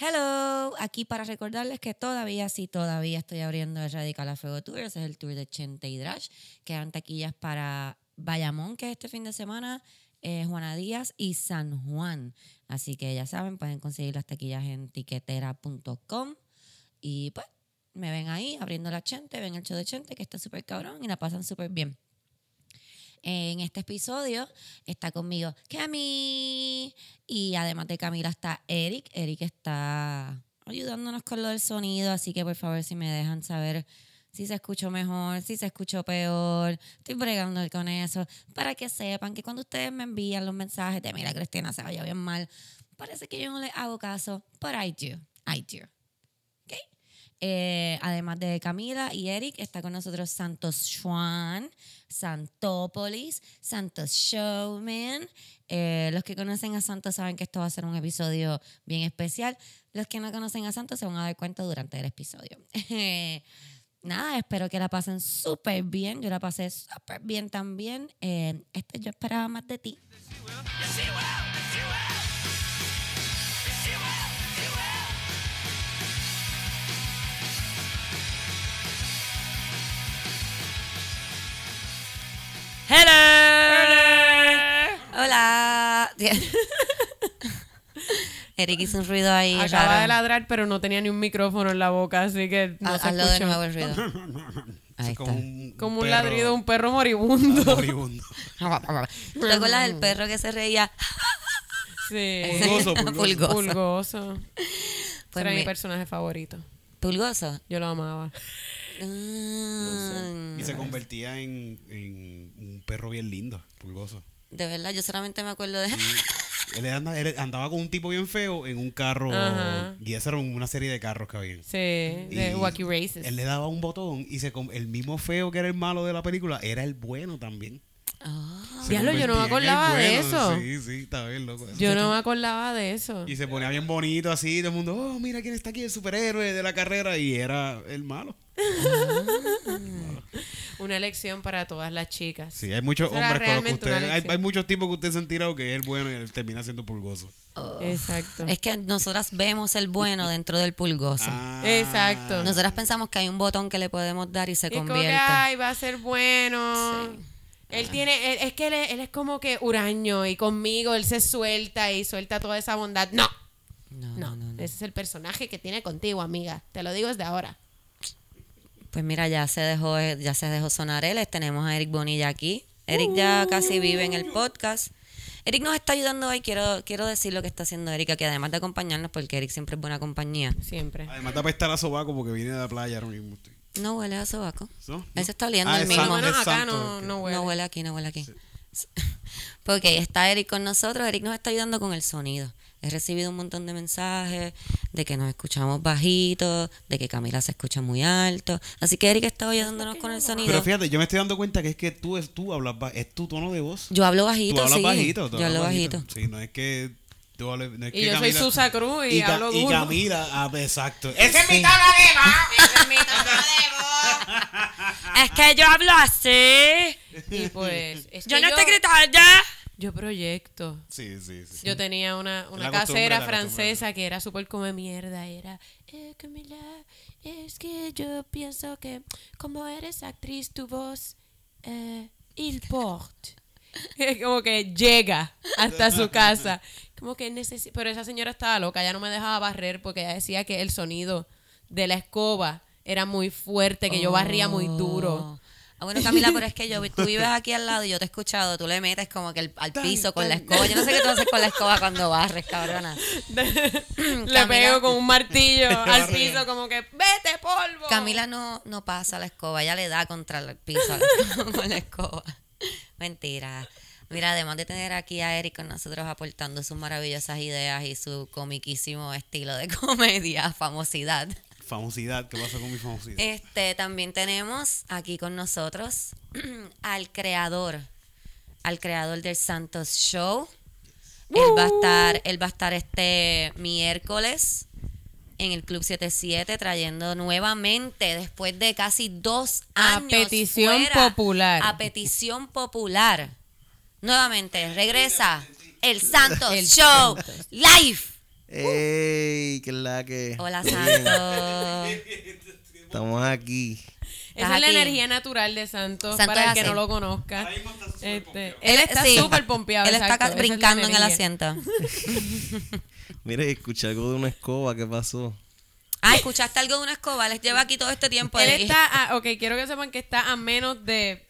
Hello, aquí para recordarles que todavía, sí, todavía estoy abriendo el Radical a Fuego Tour. Ese es el tour de Chente y Drash. Quedan taquillas para Bayamón, que es este fin de semana, eh, Juana Díaz y San Juan. Así que ya saben, pueden conseguir las taquillas en tiquetera.com. Y pues, me ven ahí abriendo la Chente, ven el show de Chente, que está súper cabrón y la pasan súper bien. En este episodio está conmigo Cami y además de Camila está Eric. Eric está ayudándonos con lo del sonido, así que por favor si me dejan saber si se escuchó mejor, si se escuchó peor, estoy bregando con eso, para que sepan que cuando ustedes me envían los mensajes de mira Cristina se vaya bien mal, parece que yo no les hago caso, but I do, I do. Eh, además de Camila y Eric, está con nosotros Santos Schwan, Santópolis, Santos Showman. Eh, los que conocen a Santos saben que esto va a ser un episodio bien especial. Los que no conocen a Santos se van a dar cuenta durante el episodio. Nada, espero que la pasen súper bien. Yo la pasé súper bien también. Eh, este yo esperaba más de ti. Hello. Hola. Eric hizo un ruido ahí. Acaba raro. de ladrar, pero no tenía ni un micrófono en la boca, así que no Ha- se Hazlo de nuevo el ruido. Ahí como está. un, Como un perro ladrido de un perro moribundo. moribundo. ¿Te acuerdas del perro que se reía? Sí. Pulgoso, pulgoso. Pulgoso. Pulgoso. Pues Era mi mi- personaje favorito. Pulgoso. Yo lo amaba. Mm, Y se convertía en, en un perro bien lindo, pulgoso. De verdad, yo solamente me acuerdo de... Él, anda- él andaba con un tipo bien feo en un carro. Ajá. Y esa era una serie de carros que había. Sí, de Wacky Races. Él le daba un botón y se com- el mismo feo que era el malo de la película era el bueno también. Ah, Diablo, yo no me acordaba de eso. Sí, sí, está bien loco. Yo no me acordaba de eso. Y se ponía bien bonito así, todo el mundo, oh, mira quién está aquí, el superhéroe de la carrera. Y era el malo. Una lección para todas las chicas. Sí, hay muchos hombres con los que ustedes. Hay, muchos tipos que ustedes se han tirado que es el bueno y él termina siendo pulgoso. Exacto. Es que nosotras vemos el bueno dentro del pulgoso. Ah. Exacto. Nosotras pensamos que hay un botón que le podemos dar y se Y es como convierte. ay, va a ser bueno. Sí. Él tiene, él- es que él, es- él es como que huraño y conmigo él se suelta y suelta toda esa bondad. No, No, no, no, no, no. ese es el personaje que tiene contigo, amiga. Te lo digo desde ahora. Pues mira, ya se dejó, ya se dejó sonar él. Tenemos a Eric Bonilla aquí. Eric ya casi vive en el podcast. Eric nos está ayudando hoy. Quiero, quiero decir lo que está haciendo Eric aquí, además de acompañarnos, porque Eric siempre es buena compañía. Siempre. Además, te estar a sobaco porque viene de la playa ahora mismo. No huele a sobaco. ¿No? Él se está oliendo Ah, el es mismo. es acá no, no huele. No huele aquí, no huele aquí. Porque está Eric con nosotros. Eric nos está ayudando con el sonido. He recibido un montón de mensajes de que nos escuchamos bajito, de que Camila se escucha muy alto. Así que Eric está ayudándonos con el sonido. Pero fíjate, yo me estoy dando cuenta que es que tú, es, tú hablas, es tu tono de voz. Yo hablo tú bajito, hablas sí. bajito. tú Yo hablo hablas bajito. Sí, no es que tú hables. No es Y que yo soy Camila- Susa Cruz y hablo Y duro. Camila, ah, exacto. ¡Ese es mi tono de voz! ¡Ese es mi tono de voz! Es que yo hablo así. Y pues, es Yo que no yo, estoy gritando. Yo proyecto. Sí, sí, sí. Yo tenía una, una casera francesa que era súper come mierda. Era, eh, Camila, es que yo pienso que como eres actriz, tu voz, eh. Es como que llega hasta su casa. Como que necesita. Pero esa señora estaba loca, ya no me dejaba barrer porque ella decía que el sonido de la escoba era muy fuerte, que yo barría muy duro. Ah, bueno, Camila, pero es que yo, tú vives aquí al lado y yo te he escuchado, tú le metes como que el- al piso con la escoba. Yo no sé qué tú haces con la escoba cuando barres, cabrona. Le pego con un martillo al piso, como que, vete, polvo. Camila no, no pasa la escoba, ella le da contra el piso con la escoba. Mentira. Mira, además de tener aquí a Eric con nosotros aportando sus maravillosas ideas y su comiquísimo estilo de comedia, famosidad. Famosidad, ¿qué pasa con mi famosidad? Este, también tenemos aquí con nosotros al creador, al creador del Santos Show. Él va a estar, él va a estar este miércoles en el Club 77 trayendo nuevamente después de casi dos A años petición fuera, popular. a petición popular nuevamente regresa el Santos El Show Santos. live ¡Ey! es la que. Hola, Santo. Estamos aquí. Esa es la aquí. energía natural de Santos, Santos para el que así. no lo conozca. Mismo está súper Este, él está sí, súper pompeado. Él está exacto, es brincando en el asiento. Mire, escuché algo de una escoba. ¿Qué pasó? Ah, ¿escuchaste algo de una escoba? Les lleva aquí todo este tiempo. Él está, a- ok, quiero que sepan que está a menos de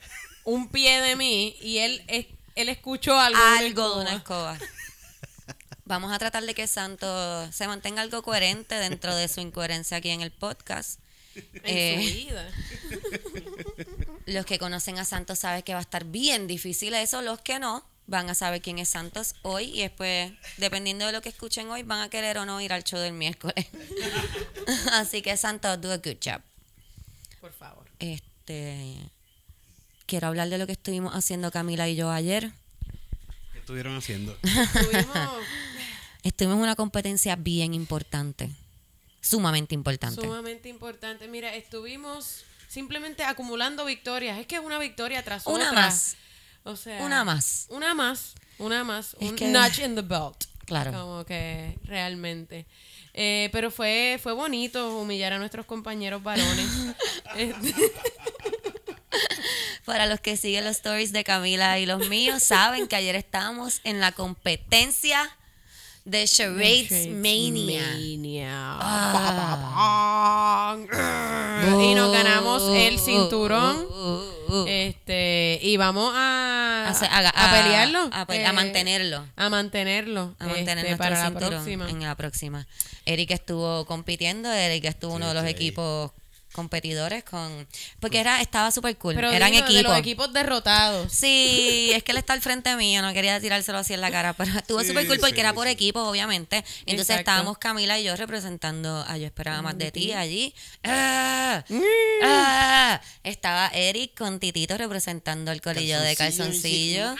un pie de mí y él, es- él escuchó algo, de una de una escoba. Vamos a tratar de que Santo se mantenga algo coherente dentro de su incoherencia aquí en el podcast. en Eh, su vida. Los que conocen a Santos saben que va a estar bien difícil eso. Los que no van a saber quién es Santos hoy y después, dependiendo de lo que escuchen hoy, van a querer o no ir al show del miércoles. Así que Santos, do a good job. Por favor. Este, quiero hablar de lo que estuvimos haciendo Camila y yo ayer. ¿Qué estuvieron haciendo? Tuvimos Estuvimos en una competencia bien importante, sumamente importante. sumamente importante. Mira, estuvimos simplemente acumulando victorias. Es que es una victoria tras Una otra. más. O sea, Una más. Una más. Una más. Es un que- notch in the belt. Claro. Como que realmente. Eh, pero fue, fue bonito humillar a nuestros compañeros varones. Para los que siguen los stories de Camila y los míos, saben que ayer estábamos en la competencia de Charades Mania. Mania. Y nos ganamos el cinturón. Uh, uh, uh. Este, y vamos a, A hacer- a- a a- pelearlo. a eh, a mantenerlo. A mantenerlo. a mantener este, nuestro para la cinturón próxima. en la próxima. Eric estuvo compitiendo, Eric estuvo uno de los sí. equipos competidores con porque era estaba súper cool, Pero eran de equipos. los equipos derrotados. Sí, es que él está al frente mío, no quería tirárselo así en la cara, pero estuvo Sí, súper cool porque sí, era por sí. equipos, obviamente. Entonces Exacto. estábamos Camila y yo representando a Yo Esperaba Más de Ti allí. ¡Ah! ¡Ah! Estaba Eric con Titito representando el colillo de calzoncillo.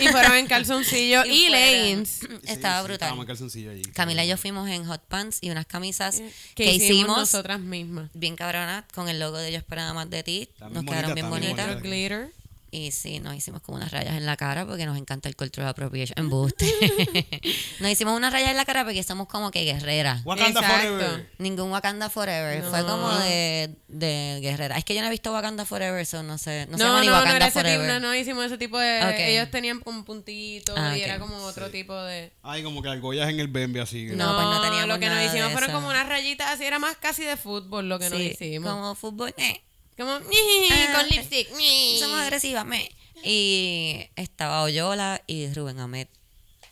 Y fueron en calzoncillo y, leggings. Sí, Estaba sí, brutal. Estábamos en calzoncillo allí. Camila y yo fuimos en hot pants y unas camisas Que, que hicimos, hicimos nosotras mismas. bien cabronas con el logo de Yo Esperaba Más de Ti. Nos bien quedaron bonita, bien bien bonitas. bonita. Glitter. Y sí, nos hicimos como unas rayas en la cara porque nos encanta el cultural appropriation. Embuste. nos hicimos unas rayas en la cara porque somos como que guerreras. Wakanda Exacto. Forever. Ningún Wakanda Forever. Fue No. como de, de guerrera. Es que yo no he visto Wakanda Forever, so no sé. No, se No, llama no, ni no, Wakanda era ese tipo, Forever. no, no hicimos ese tipo de... Ellos tenían como puntitos Ah, y era como otro tipo de... Ay, como que argollas en el bembe así. No, pues no teníamos lo que nos nada hicimos fueron como unas rayitas así, era más casi de fútbol lo que nos hicimos. Como, como fútbol. eh. Con Ah, lipstick. Somos agresivas, me. Y estaba Oyola y Rubén Ahmed.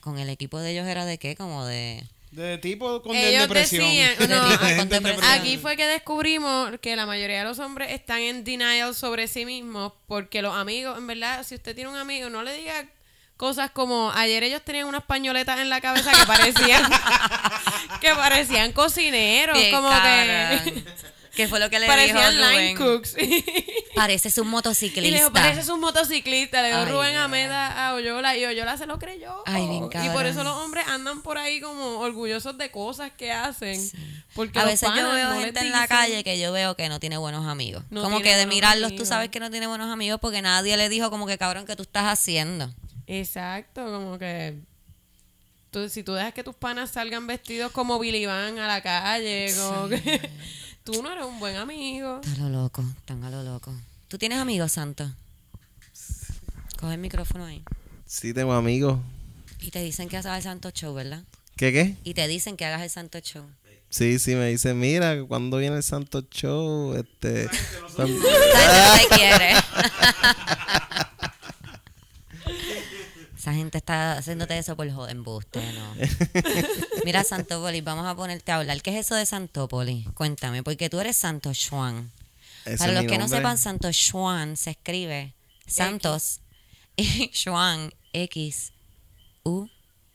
Con el equipo de ellos era de qué? Como de... De tipo con Ellos depresión. decían- De con. Aquí fue que descubrimos que la mayoría de los hombres están en denial sobre sí mismos porque los amigos, en verdad, si usted tiene un amigo, no le diga cosas como ayer ellos tenían unas pañoletas en la cabeza que parecían que parecían cocineros, Qué como cara. que ¿Qué fue lo que le parecían dijo line cooks. Pareces un y le motociclista. dijo, pareces un motociclista. Le dijo Ay, Rubén. Ameda a Oyola y Oyola se lo creyó. Ay, bien y por eso los hombres andan por ahí como orgullosos de cosas que hacen. Porque A los veces yo veo no gente en la calle que yo veo que no tiene buenos amigos. No como que de mirarlos tú amigos. sabes que no tiene buenos amigos porque nadie le dijo como que cabrón que tú estás haciendo. Exacto, como que tú, si tú dejas que tus panas salgan vestidos como Billy Van a la calle, como que tú no eres un buen amigo. Está lo loco, están a lo loco. ¿Tú tienes amigos, Santo? Coge el micrófono ahí. Sí, tengo amigos. Y te dicen que hagas el Santo Show, ¿verdad? ¿Qué qué? Y te dicen que hagas el Santo Show. Sí, sí, me dicen, mira, cuando viene el Santo Show, este... no te quiere. Esa gente está haciéndote eso por joder, embuste, ¿no? Mira, Santópolis, vamos a ponerte a hablar. ¿Qué es eso de Santópolis? Cuéntame, porque tú eres Santo Juan. Para los que no sepan, Santo Juan se escribe Santos y Juan X U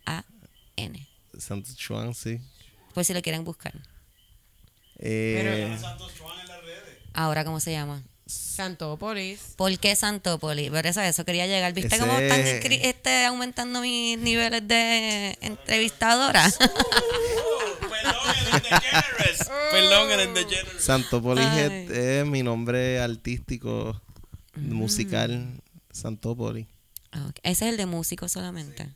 A N. Santo Chuan, sí. Por si lo quieren buscar. Eh, Ahora, ¿cómo se llama? Santópolis. ¿Por qué Santópolis? Por eso, eso quería llegar. ¿Viste Ese- cómo están este, aumentando mis niveles de entrevistadora? Perdón, eres de Generous. Santópolis es, mi nombre artístico, Mm. musical, Santópolis. Ah. Ese es el de músico solamente.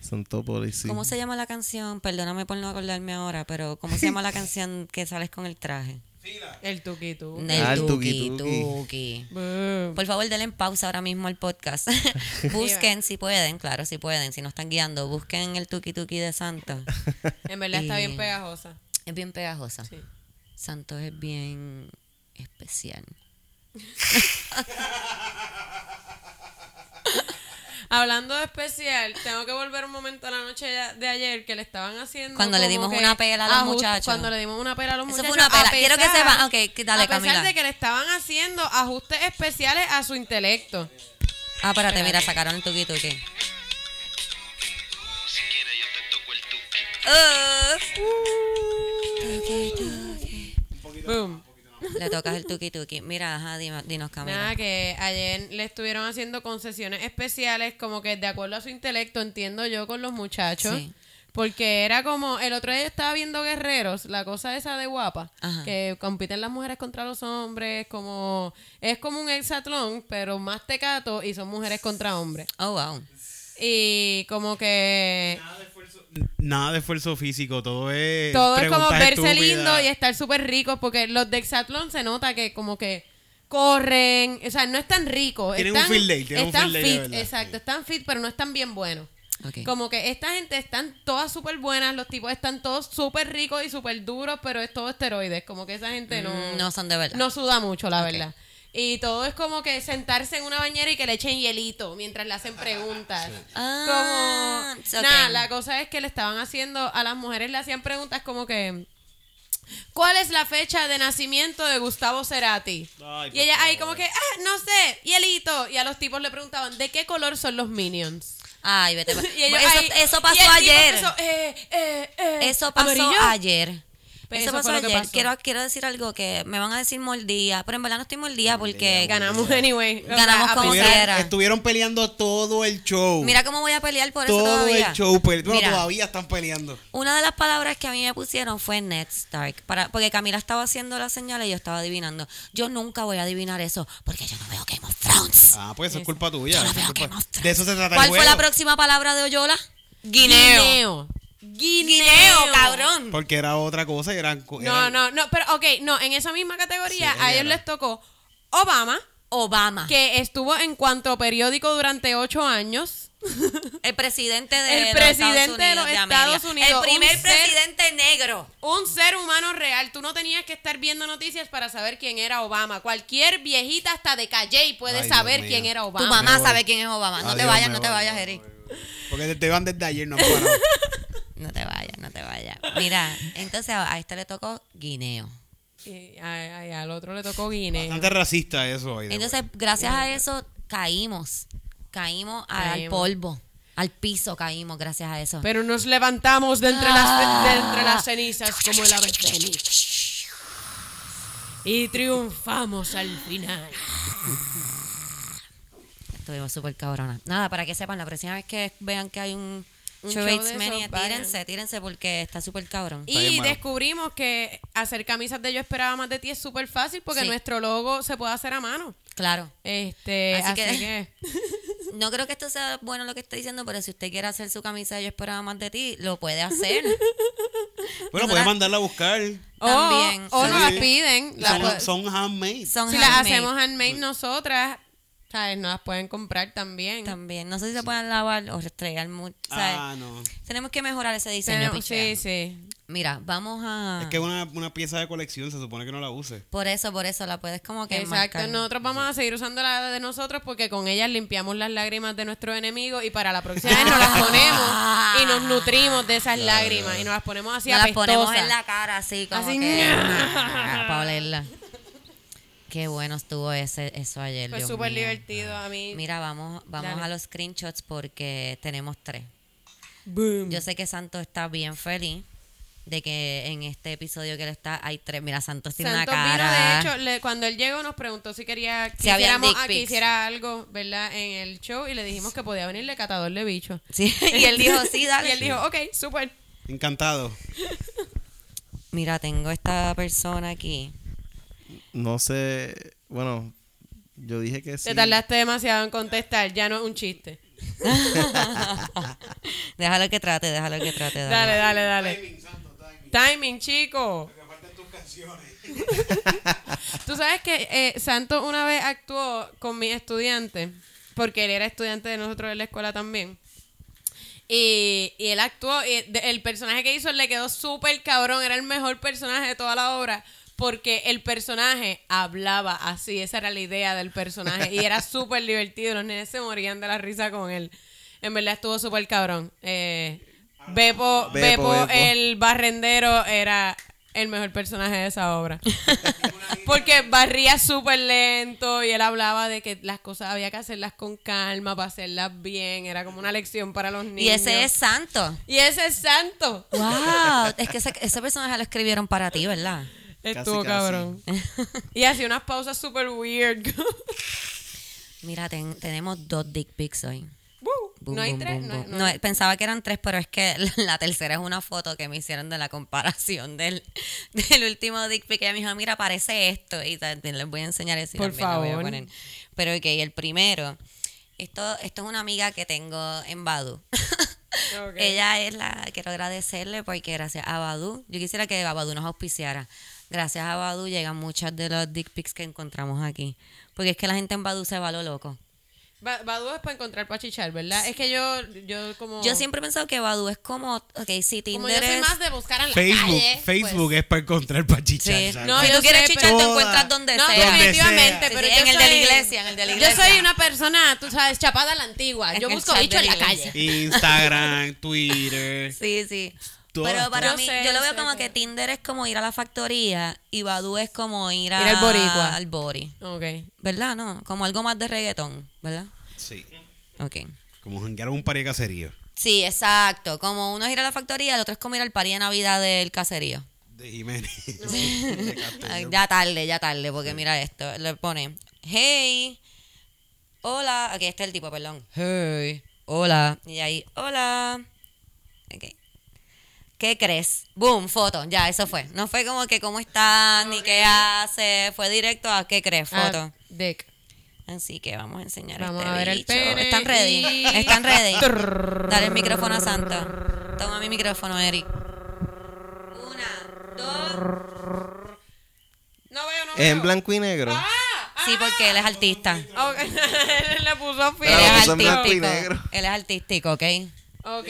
Santópolis, sí. ¿Cómo se llama la canción? Perdóname por no acordarme ahora, pero ¿cómo se llama la canción que sales con el traje? El tuki tu. El Ah, el tuki, tuki, tuki. tuki. Por favor, denle pausa ahora mismo al podcast. busquen si pueden, claro, si pueden. Si no están guiando, busquen el tuki tuki de Santos. En verdad está bien pegajosa. Es bien pegajosa. Sí. Santos es bien especial. Hablando de especial, tengo que volver un momento a la noche de- ayer que le estaban haciendo. Cuando le dimos una pela a los ajust- muchachos. Cuando le dimos una pela a los Eso muchachos. fue una pela. Quiero que sepan. Ok, dale, a pesar Camila. de que le estaban haciendo ajustes especiales a su intelecto. Ah, espérate, mira, sacaron el tuki tuki. Si quieres yo te toco el. Ah. Tuki, tuki. Boom. Le tocas el tuki tuki. Mira, ajá, dinos, Camila. Nada, que ayer le estuvieron haciendo concesiones especiales, como que de acuerdo a su intelecto, entiendo yo, con los muchachos. Sí. Porque era como, el otro día yo estaba viendo Guerreros, la cosa esa de guapa, Ajá. que compiten las mujeres contra los hombres, como, es como un hexatlón, pero más tecato y son mujeres contra hombres. Oh, wow. Y como que Nada de esfuerzo físico, todo es. todo es como verse estúpidas. lindo y estar súper rico, porque los de hexatlón se nota que como que corren, o sea, no están ricos. Tienen un están, field day, tienen un están field de fit, exacto, sí. están fit, pero no están bien buenos. Como que esta gente están todas súper buenas, los tipos están todos súper ricos y súper duros, pero es todo esteroides. Como que esa gente no, Mm, no son de verdad. no suda mucho, la verdad. Y todo es como que sentarse en una bañera y que le echen hielito mientras le hacen preguntas. Ah, como, ok. nada, la cosa es que le estaban haciendo, a las mujeres le hacían preguntas como que, ¿cuál es la fecha de nacimiento de Gustavo Cerati? Ay, y ella ahí como que, ah, no sé, hielito. Y a los tipos le preguntaban, ¿de qué color son los minions? Ay, vete. pa- Y ellos eso, eso pasó ayer. empezó, eh, eh, eh, Eso pasó amarillo. ayer. Eso eso pasó fue ayer. pasó. Quiero, quiero decir algo que me van a decir mordida, pero en verdad no estoy mordida porque Ganamos anyway. Ganamos como sea. Estuvieron, Era. estuvieron peleando todo el show. mira cómo voy a pelear por eso todo todavía. el show. Pero Mira, todavía están peleando. Una de las palabras que a mí me pusieron fue Ned Stark, para, porque Camila estaba haciendo la señal y yo estaba adivinando. Yo nunca voy a adivinar eso porque yo no veo Game of Thrones. Ah, pues eso es culpa tuya. Yo no eso es veo culpa- Game of Thrones. De eso se trata ¿Cuál el fue juego. la próxima palabra de Oyola? Guineo. Guineo, cabrón. Porque era otra cosa y eran. No, eran- no, no, pero ok, no, en esa misma categoría Sí, a ellos era. les tocó Obama, Obama, que estuvo en cuanto periódico durante ocho años. el presidente de, El los presidente de Estados los Unidos Estados América. Unidos, el primer ser- presidente negro. Un ser humano real. Tú no tenías que estar viendo noticias para saber quién era Obama. Cualquier viejita hasta de Calle puede Ay, Dios saber mío. quién era Tu Obama. mamá Me voy. sabe quién es Obama. No te vayas, no te vayas, Eric. Porque te van desde ayer, no. No te vayas, no te vayas. Mira, entonces a a este le tocó guineo. Y al otro le tocó Guinea. Bastante racista eso Entonces, gracias a eso, caímos. Caímos al Caímos. polvo. Al piso caímos gracias a eso. Pero nos levantamos de entre, Ah. las, de entre las cenizas como el ave fénix. Y triunfamos al final. Estuvimos súper cabronas. Nada, para que sepan, la próxima vez que vean que hay un, Mania, tírense, tírense porque está súper cabrón. Y descubrimos que hacer camisas de Yo Esperaba Más de Ti es súper fácil porque Sí. nuestro logo se puede hacer a mano. Claro. Este, Así así, que- que... No creo que esto sea bueno lo que estoy diciendo, pero si usted quiere hacer su camisa de Yo esperaba más de ti, lo puede hacer. Bueno, puedes mandarla a buscar. O, También, o sí. nos las piden. la Son, pu- son handmade. Son si las hacemos handmade nosotras, ¿sabes? Nos las pueden comprar también. También. No sé si se pueden lavar o restregar mucho. ¿sabes? Ah, no. Tenemos que mejorar ese diseño. Tenemos- sí, pichea. sí. Mira, vamos a... Es que una, una pieza de colección se supone que no la use. Por eso, por eso, la puedes como que Exacto, enmarcar. nosotros vamos a seguir usando la de nosotros porque con ellas limpiamos las lágrimas de nuestros enemigos y para la próxima vez nos las ponemos y nos nutrimos de esas lágrimas y nos las ponemos así Nos las apestosas. ponemos en la cara así como Así, que... para olerla. Qué bueno estuvo ese, eso ayer, Fue súper divertido a mí. Mira, vamos, vamos Dale. a los screenshots porque tenemos tres. Boom. Yo sé que Santos está bien feliz de que en este episodio que él está hay tres. Mira, Santos tiene Santos una vino, cara. de hecho, le- cuando él llegó nos preguntó si quería que Si hiciéramos a- que hiciera algo, ¿verdad? En el show y le dijimos que podía venirle catador de bicho. Sí, y él dijo, sí, dale. Y él dijo, ok, súper. Encantado. Mira, tengo esta persona aquí. No sé, bueno, yo dije que sí. Te tardaste demasiado en contestar, ya no es un chiste. Déjalo que trate, déjalo que trate. Dale, Dale. dale, dale. Timing, chico. Tú sabes que eh, Santo una vez actuó con mi estudiante, porque él era estudiante de nosotros en la escuela también. Y, y él actuó, y de- el personaje que hizo le quedó súper cabrón, era el mejor personaje de toda la obra, porque el personaje hablaba así, esa era la idea del personaje, y era súper divertido, los nenes se morían de la risa con él. En verdad estuvo súper cabrón. Eh, Beppo, Beppo, el barrendero, era el mejor personaje de esa obra. Porque barría súper lento y él hablaba de que las cosas había que hacerlas con calma para hacerlas bien. Era como una lección para los niños. Y ese es Santo. Y ese es Santo. Wow, es que ese, ese personaje lo escribieron para ti, ¿verdad? Estuvo casi. cabrón. y hacía unas pausas súper weird. Mira, ten- tenemos dos dick pics hoy. Boom, no hay boom, tres. boom, no hay- no pensaba que eran tres, pero es que la tercera es una foto que me hicieron de la comparación del, del último dick pic. Ella me dijo, mira, parece esto. Y también les voy a enseñar eso. Por lo voy a favor. poner. Pero ok, el primero. Esto, esto es una amiga que tengo en Badu. Ella es la, quiero agradecerle porque gracias a Badu, yo quisiera que Badu nos auspiciara. Gracias a Badu llegan muchas de los dick pics que encontramos aquí. Porque es que la gente en Badu se va a lo loco. Ba- Badu es para encontrar para chichar, ¿verdad? Es que yo, yo como... Yo siempre he pensado que Badu es como, ok, si Como Tinder yo soy es- más de buscar en la Facebook, calle. Facebook pues- es para encontrar para chichar. No, si yo tú quieres sé, chichar, pero- te encuentras donde No, sea. Donde definitivamente, sea. pero Sí, yo en el de la iglesia, en el de la Yo iglesia. soy una persona, tú sabes, chapada a la antigua. Yo busco bicho en la calle. Instagram, Twitter. Sí, sí. Todas, Pero para todas. mí, Yo sé, yo lo veo sé como que- que Tinder es como ir a la factoría y Badu es como ir, a, Ir al boricua. al bori. Ok. ¿Verdad? No, como algo más de reggaetón, ¿verdad? Sí. Ok. Como janguear un par de caserío. Sí, exacto. Como uno es ir a la factoría, el otro es como ir al party de Navidad del caserío. De Jiménez. Ay, ya tarde, ya tarde, porque mira esto. Le pone, hey, hola. Aquí está el tipo, perdón. Hey, hola. Y ahí, hola. Ok. ¿Qué crees? Boom, foto. Ya, eso fue. No fue como que cómo estás, ni qué hace. Fue directo a qué crees, foto. Ah, Dick. Así que vamos a enseñar Vamos este a ver el bicho. pene ¿Están ready? y- ¿Están ready? Dale el micrófono a Santa. Toma mi micrófono, Eric. Una, dos. No veo, no veo. en blanco y negro. Sí, porque él es artista. Él le puso fin. Él es artístico. Él es artístico, ¿ok? Ok.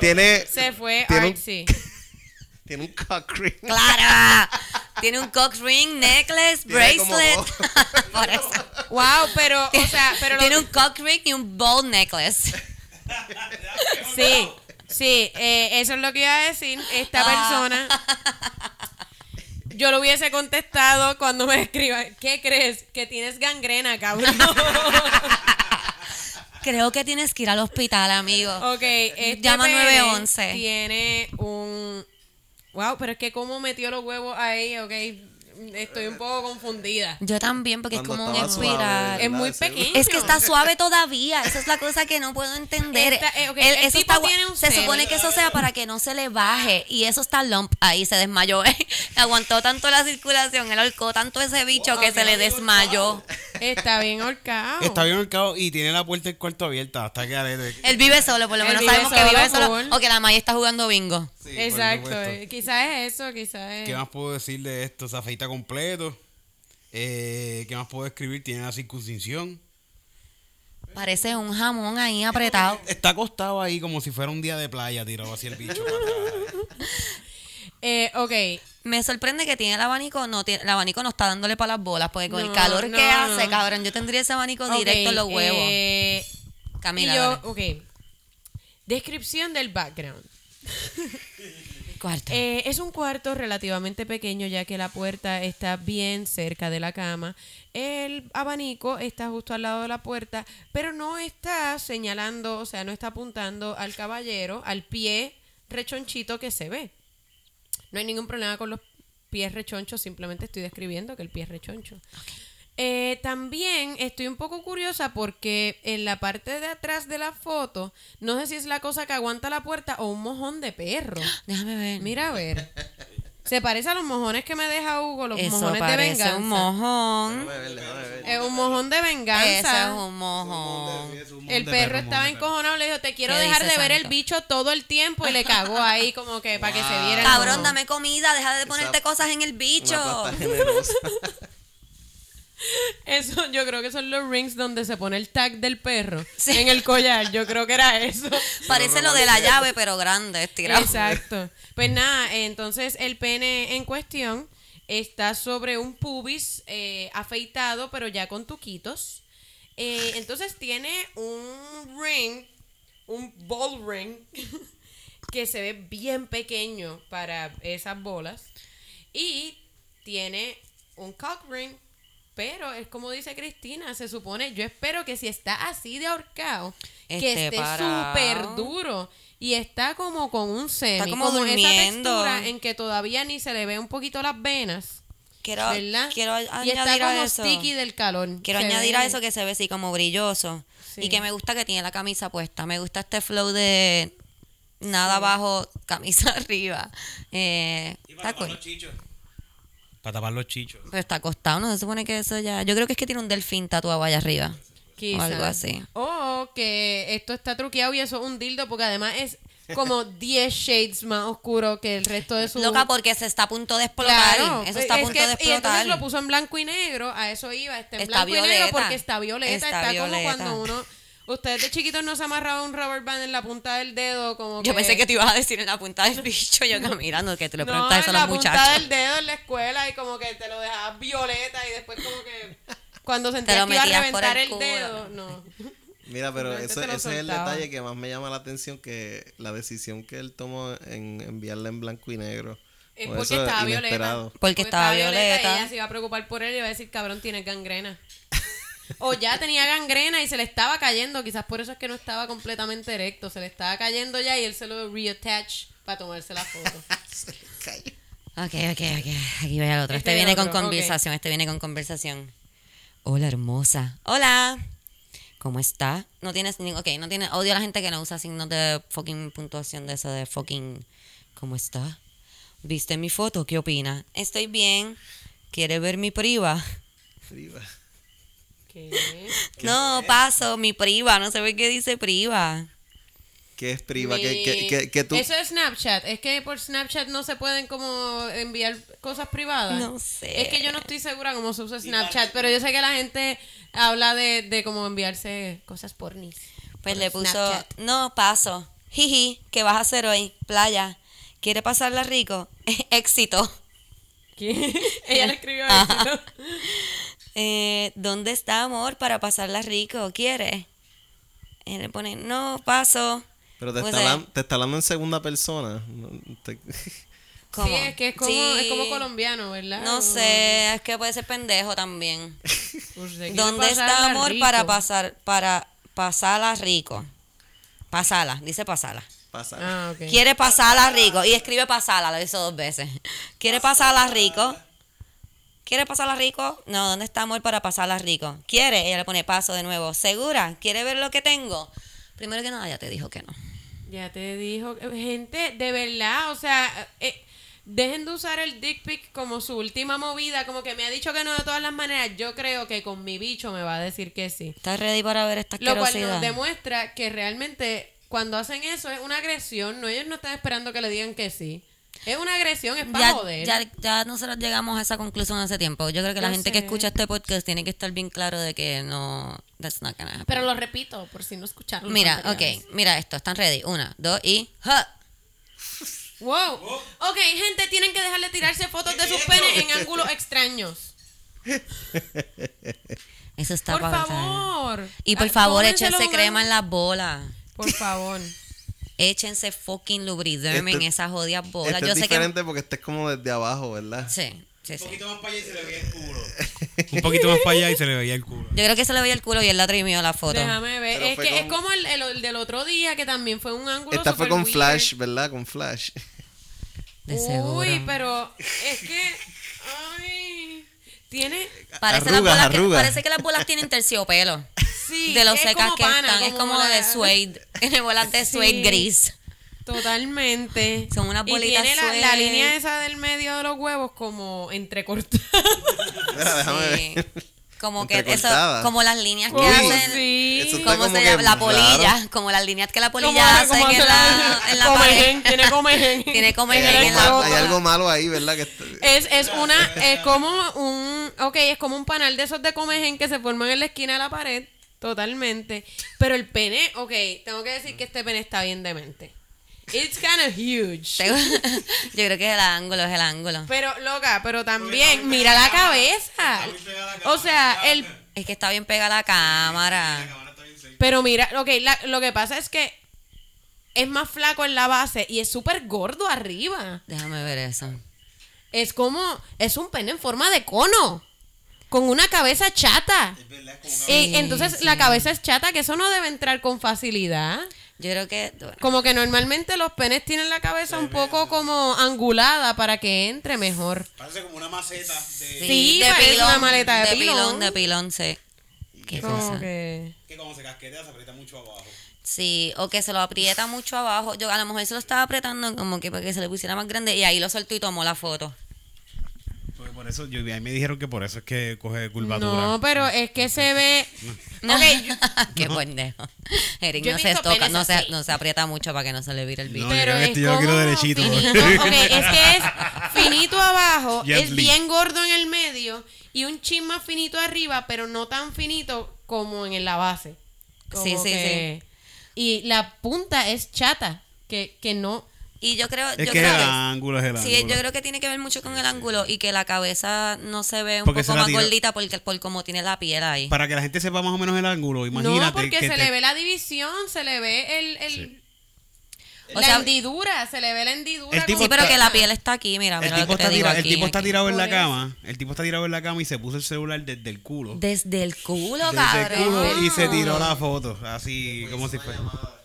Tiene, Se fue Tiene un- tiene un cock ring. ¡Claro! Tiene un cock ring, necklace, Tiene bracelet. dos. Por eso. Wow, pero, o sea, pero lo- Tiene un cock ring y un ball necklace. Sí, sí, eh, eso es lo que iba a decir. Esta Ah. persona, yo lo hubiese contestado cuando me escriba, ¿qué crees? Que tienes gangrena, cabrón. Creo que tienes que ir al hospital, amigo. ok, este Llama pene 911. Tiene un... Wow, pero es que cómo metió los huevos ahí, ok. Estoy un poco confundida. Yo también, porque es como un espiral. Es muy pequeño. Es que está suave todavía. Esa es la cosa que no puedo entender. Eh, ok, El- el eso está gua- tiene un se supone que eso sea para que no se le baje. Y eso está lump ahí. Se desmayó. Aguantó tanto la circulación. Él ahorcó tanto ese bicho que se le desmayó. Está bien ahorcado. Está bien marcado y tiene la puerta del cuarto abierta hasta que arete. Él vive solo, por lo menos sabemos que vive solo. O que la Maya está jugando bingo. Sí, Exacto. eh, Quizás es eso, quizás es... ¿Qué más puedo decir de esto? Se afeita completo. Eh, ¿Qué más puedo escribir? Tiene la circuncisión. Parece un jamón ahí apretado. Está acostado ahí como si fuera un día de playa, tirado así el bicho. Eh, ok, Me sorprende que tiene el abanico, no tiene, el abanico no está dándole para las bolas, porque con el calor no, que hace, cabrón, yo tendría ese abanico directo en los huevos. eh, Camila, y yo, dale. ok. Descripción del background. Cuarto. Eh, es un cuarto relativamente pequeño ya que la puerta está bien cerca de la cama. El abanico está justo al lado de la puerta, pero no está señalando, o sea, no está apuntando al caballero, al pie rechonchito que se ve. No hay ningún problema con los pies rechonchos, simplemente estoy describiendo que el pie es rechoncho. Eh, también estoy un poco curiosa porque en la parte de atrás de la foto, no sé si es la cosa que aguanta la puerta o un mojón de perro. Déjame ver. Mira a ver. Se parece a los mojones que me deja Hugo, los Eso mojones de venganza. un mojón. Déjame ver, déjame ver. Es un mojón de venganza. es un mojón. El perro estaba encojonado, le dijo, te quiero ¿Qué dejar de ver el bicho todo el tiempo y le cagó ahí como que para que se viera el Cabrón, mojón. dame comida, deja de ponerte cosas en el bicho. Eso, yo creo que son los rings donde se pone el tag del perro Sí. en el collar. Yo creo que era eso. Parece lo de la llave, pero grande, estirado. Exacto. Pues nada, entonces el pene en cuestión está sobre un pubis eh, afeitado, pero ya con tuquitos. Eh, entonces tiene un ring, un ball ring, que se ve bien pequeño para esas bolas. Y tiene un cock ring, pero es como dice Cristina, se supone, yo espero que si está así de ahorcado, que Esté súper duro. Y está como con un semi, como como, esa durmiendo. textura en que todavía ni se le ve un poquito las venas. Quiero, ¿Verdad? quiero y añadir está como a eso. sticky del calor. Quiero Se añadir ve- a eso que se ve así como brilloso. Sí. Y que me gusta que tiene la camisa puesta. Me gusta este flow de nada abajo, camisa arriba. Eh, está cool. chichos. Para tapar los chichos. Pero está acostado, ¿no? Se supone que eso ya. Yo creo que es que tiene un delfín tatuado allá arriba. Quizá. O algo así. O que esto está truqueado y eso es un dildo porque además es como 10 shades más oscuro que el resto de su... Loca porque se está a punto de explotar. Claro, eso está a es punto que- de Y entonces explotar. lo puso en blanco y negro, a eso iba, está en Está blanco y negro violeta. porque está violeta, Está está, como violeta. cuando uno... Ustedes de chiquitos no se amarraba un rubber band en la punta del dedo como Yo pensé que te ibas a decir en la punta del bicho. Yo acá mirando que tú le No, preguntas eso en a la los punta muchachos. del dedo en la escuela y como que te lo dejabas violeta y después como que cuando Te sentías lo que iba a reventar el el, dedo, no. Mira, pero eso, te lo ese es el detalle que más me llama la atención, que la decisión que él tomó en enviarla en blanco y negro. Es Pues porque eso estaba inesperado. violeta. Porque estaba Y violeta. ella se iba a preocupar por él y iba a decir, cabrón, tiene gangrena. O ya tenía gangrena y se le estaba cayendo. Quizás por eso es que no estaba completamente erecto. Se le estaba cayendo ya y él se lo reattach para tomarse la foto. Ok, ok, ok. Aquí voy al otro. Este, Este viene con otro, conversación. Este viene con conversación. Hola, hermosa. Hola. ¿Cómo está? No tienes ni... Ok, no tiene... Odio a la gente que no usa signos de fucking puntuación de eso de fucking... ¿Cómo está? ¿Viste mi foto? ¿Qué opina? Estoy bien. ¿Quiere ver mi priva? Priva. ¿Qué? No, paso. Mi priva. No sé por qué dice priva. ¿Qué es priva? Mi- ¿Qué, qué, qué- qué tú? Eso es Snapchat. Es que por Snapchat no se pueden como enviar cosas privadas. No sé. Es que yo no estoy segura cómo se usa Snapchat, pero yo sé que la gente habla de, de cómo enviarse cosas pornis. Pues por le puso, Snapchat. no, paso. Jiji, ¿qué vas a hacer hoy? Playa. ¿Quiere pasarla rico? Éxito. ¿Qué? Ella le escribió Ajá. Eh, ¿Dónde está amor para pasarla rico? ¿Quiere? Y le pone, no, paso. Pero te Puse, está, hablando, te está hablando en segunda persona. Te- ¿cómo? Sí, es que es como, Sí. es como colombiano, ¿verdad? No sé, es que puede ser pendejo también. Pues ¿Dónde está amor rico. para pasar, para pasarla rico? Pasala, dice pasala. pasa. Ah. Quiere pasarla rico. Y escribe pasarla, lo hizo dos veces. ¿Quiere pasarla rico? ¿Quiere pasarla rico? No, ¿dónde está amor para pasarla rico? ¿Quiere? Ella le pone paso de nuevo. ¿Segura? ¿Quiere ver lo que tengo? Primero que nada, ya te dijo que no. Ya te dijo, gente, de verdad, o sea, eh, dejen de usar el dick pic como su última movida, como que me ha dicho que no de todas las maneras, yo creo que con mi bicho me va a decir que sí. ¿Estás ready para ver esta Lo cual nos demuestra que realmente cuando hacen eso es una agresión, no ellos no están esperando que le digan que sí. Es una agresión, es para Ya, joder. ya, ya nosotros llegamos a esa conclusión hace tiempo. Yo creo que la Yo gente que escucha este podcast tiene que estar bien claro de que no, that's not gonna happen. Pero lo repito, por si no escucharon. mira, ok, mira esto, están ready. Una, dos y ¡ja! Wow. Ok, gente, tienen que dejarle tirarse fotos de sus penes en ángulos extraños. Eso está Por favor. Y por favor, un crema en las bolas. Por favor. Échense fucking lubriderm en esas jodidas bolas. Este Yo es sé que. diferente porque este es como desde abajo, ¿verdad? Sí, sí, sí. más para allá y se le veía el culo. Un poquito más para allá y se le veía el culo. Yo creo que se le veía el culo y él la trimió la foto. Déjame ver. Pero Es que con- es como el, el- el del otro día que también fue un ángulo. Esta fue con weird. flash, ¿verdad? Con flash. De seguro. Uy, pero es que. Ay. Tiene. Parece, las Arrugas, bolas que, parece que las bolas tienen terciopelo. Sí. de los secas como que pana, están. Es como la- de suede. Tiene bolas de Sí. suede gris. Totalmente. Son unas Y bolitas tiene la, línea esa del medio de los huevos como entrecortada. Mira, déjame Sí. ver. Como que eso, como las líneas que Uy, hacen. sí. ¿Cómo como se que llama? La raro. polilla. Como las líneas que la Como- polilla hace como en la, en la comején, pared. Tiene comején. Tiene comején en algo, la hay algo malo ahí, ¿verdad? Que está- Es, es una, es como un, ok, es como un panal de esos de comején que se forman en la esquina de la pared, totalmente. Pero el pene, ok, tengo que decir que este pene está bien demente. It's kind of huge. Tengo- Yo creo que es el ángulo, es el ángulo. Pero, loca, pero también, mira la cabeza. O sea, el, Es que está bien pegada la cámara. pero mira, ok, la- lo que pasa es que es más flaco en la base y es súper gordo arriba. Déjame ver eso. Es como, es un pene en forma de cono. Con una cabeza chata. Y entonces la cabeza es chata, que eso no debe entrar con facilidad. Yo creo que. bueno, Como que normalmente los penes tienen la cabeza un poco como angulada para que entre mejor. Parece como una maceta de... Sí, parece una maleta de pilón. pilón. De pilón, sí. Qué Como cosa. que... Que como se casquetea se aprieta mucho abajo. Sí, o que se lo aprieta mucho abajo. Yo a lo mejor se lo estaba apretando como que para que se le pusiera más grande y ahí lo soltó y tomó la foto. Por eso, yo, a mí me dijeron que por eso es que coge curvatura. No, pero es que se ve... No. Ok, yo- Qué pendejo. Eric Yo no se toca, no se, no se aprieta mucho para que no se le vire el bicho. No, yo pero creo que es este yo lo quiero derechito. es que es finito abajo, es bien gordo en el medio y un chin más finito arriba, pero no tan finito como en la base. Como Sí, sí, que- Y la punta es chata, que, que no... Y yo creo, Es yo que creo el que ángulo es el Sí, ángulo. yo creo que tiene que ver mucho con el ángulo y que la cabeza no se ve un Porque poco más tira- gordita porque por cómo tiene la piel ahí. Para que la gente sepa más o menos el ángulo, imagínate no, porque que se te- le ve la división, se le ve el... el O la sea- hendidura, se le ve la hendidura. El tipo Sí, pero está- que la piel está aquí, mira, el lo tipo, que está te digo tira- el tipo está aquí. tirado en la cama. El tipo está tirado en la cama y se puso el celular desde el culo. Desde el culo, Desde el cabrón. culo y se tiró la foto. Así como si fuera.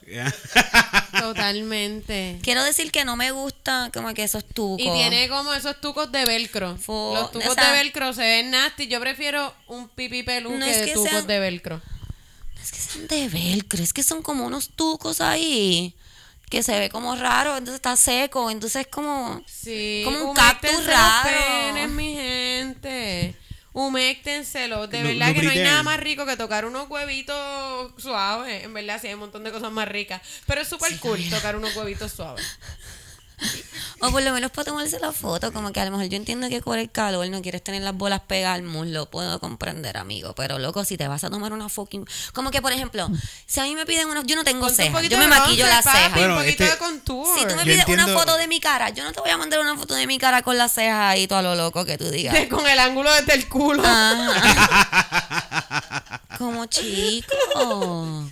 Totalmente. Quiero decir que no me gusta como que esos tucos. Y tiene como esos tucos de velcro. Fo- Los tucos o sea- de velcro se ven nasty. Yo prefiero un pipi pelú No que, es que tucos sean- de velcro. Es que son de velcro, es que son como unos tucos ahí. Que se ve como raro, entonces está seco, entonces es como... Sí. Como un cactus raro. penes, mi gente. Huméctenselos. De Lu- verdad que no hay nada más rico que tocar unos huevitos suaves. En verdad, sí, hay un montón de cosas más ricas. Pero es súper cool tocar unos huevitos suaves. O por lo menos para tomarse la foto, como que a lo mejor yo entiendo que por el calor no quieres tener las bolas pegadas al muslo, puedo comprender, amigo. Pero loco, si te vas a tomar una fucking... Como que, por ejemplo, si a mí me piden unos... Yo no tengo cejas, yo me maquillo las cejas. Bueno, un poquito este- de contour. Si tú me pides una foto de mi cara, yo no te voy a mandar una foto de mi cara con las cejas ahí todo a lo loco que tú digas. De- con el ángulo desde el culo. Ajá. Como chico.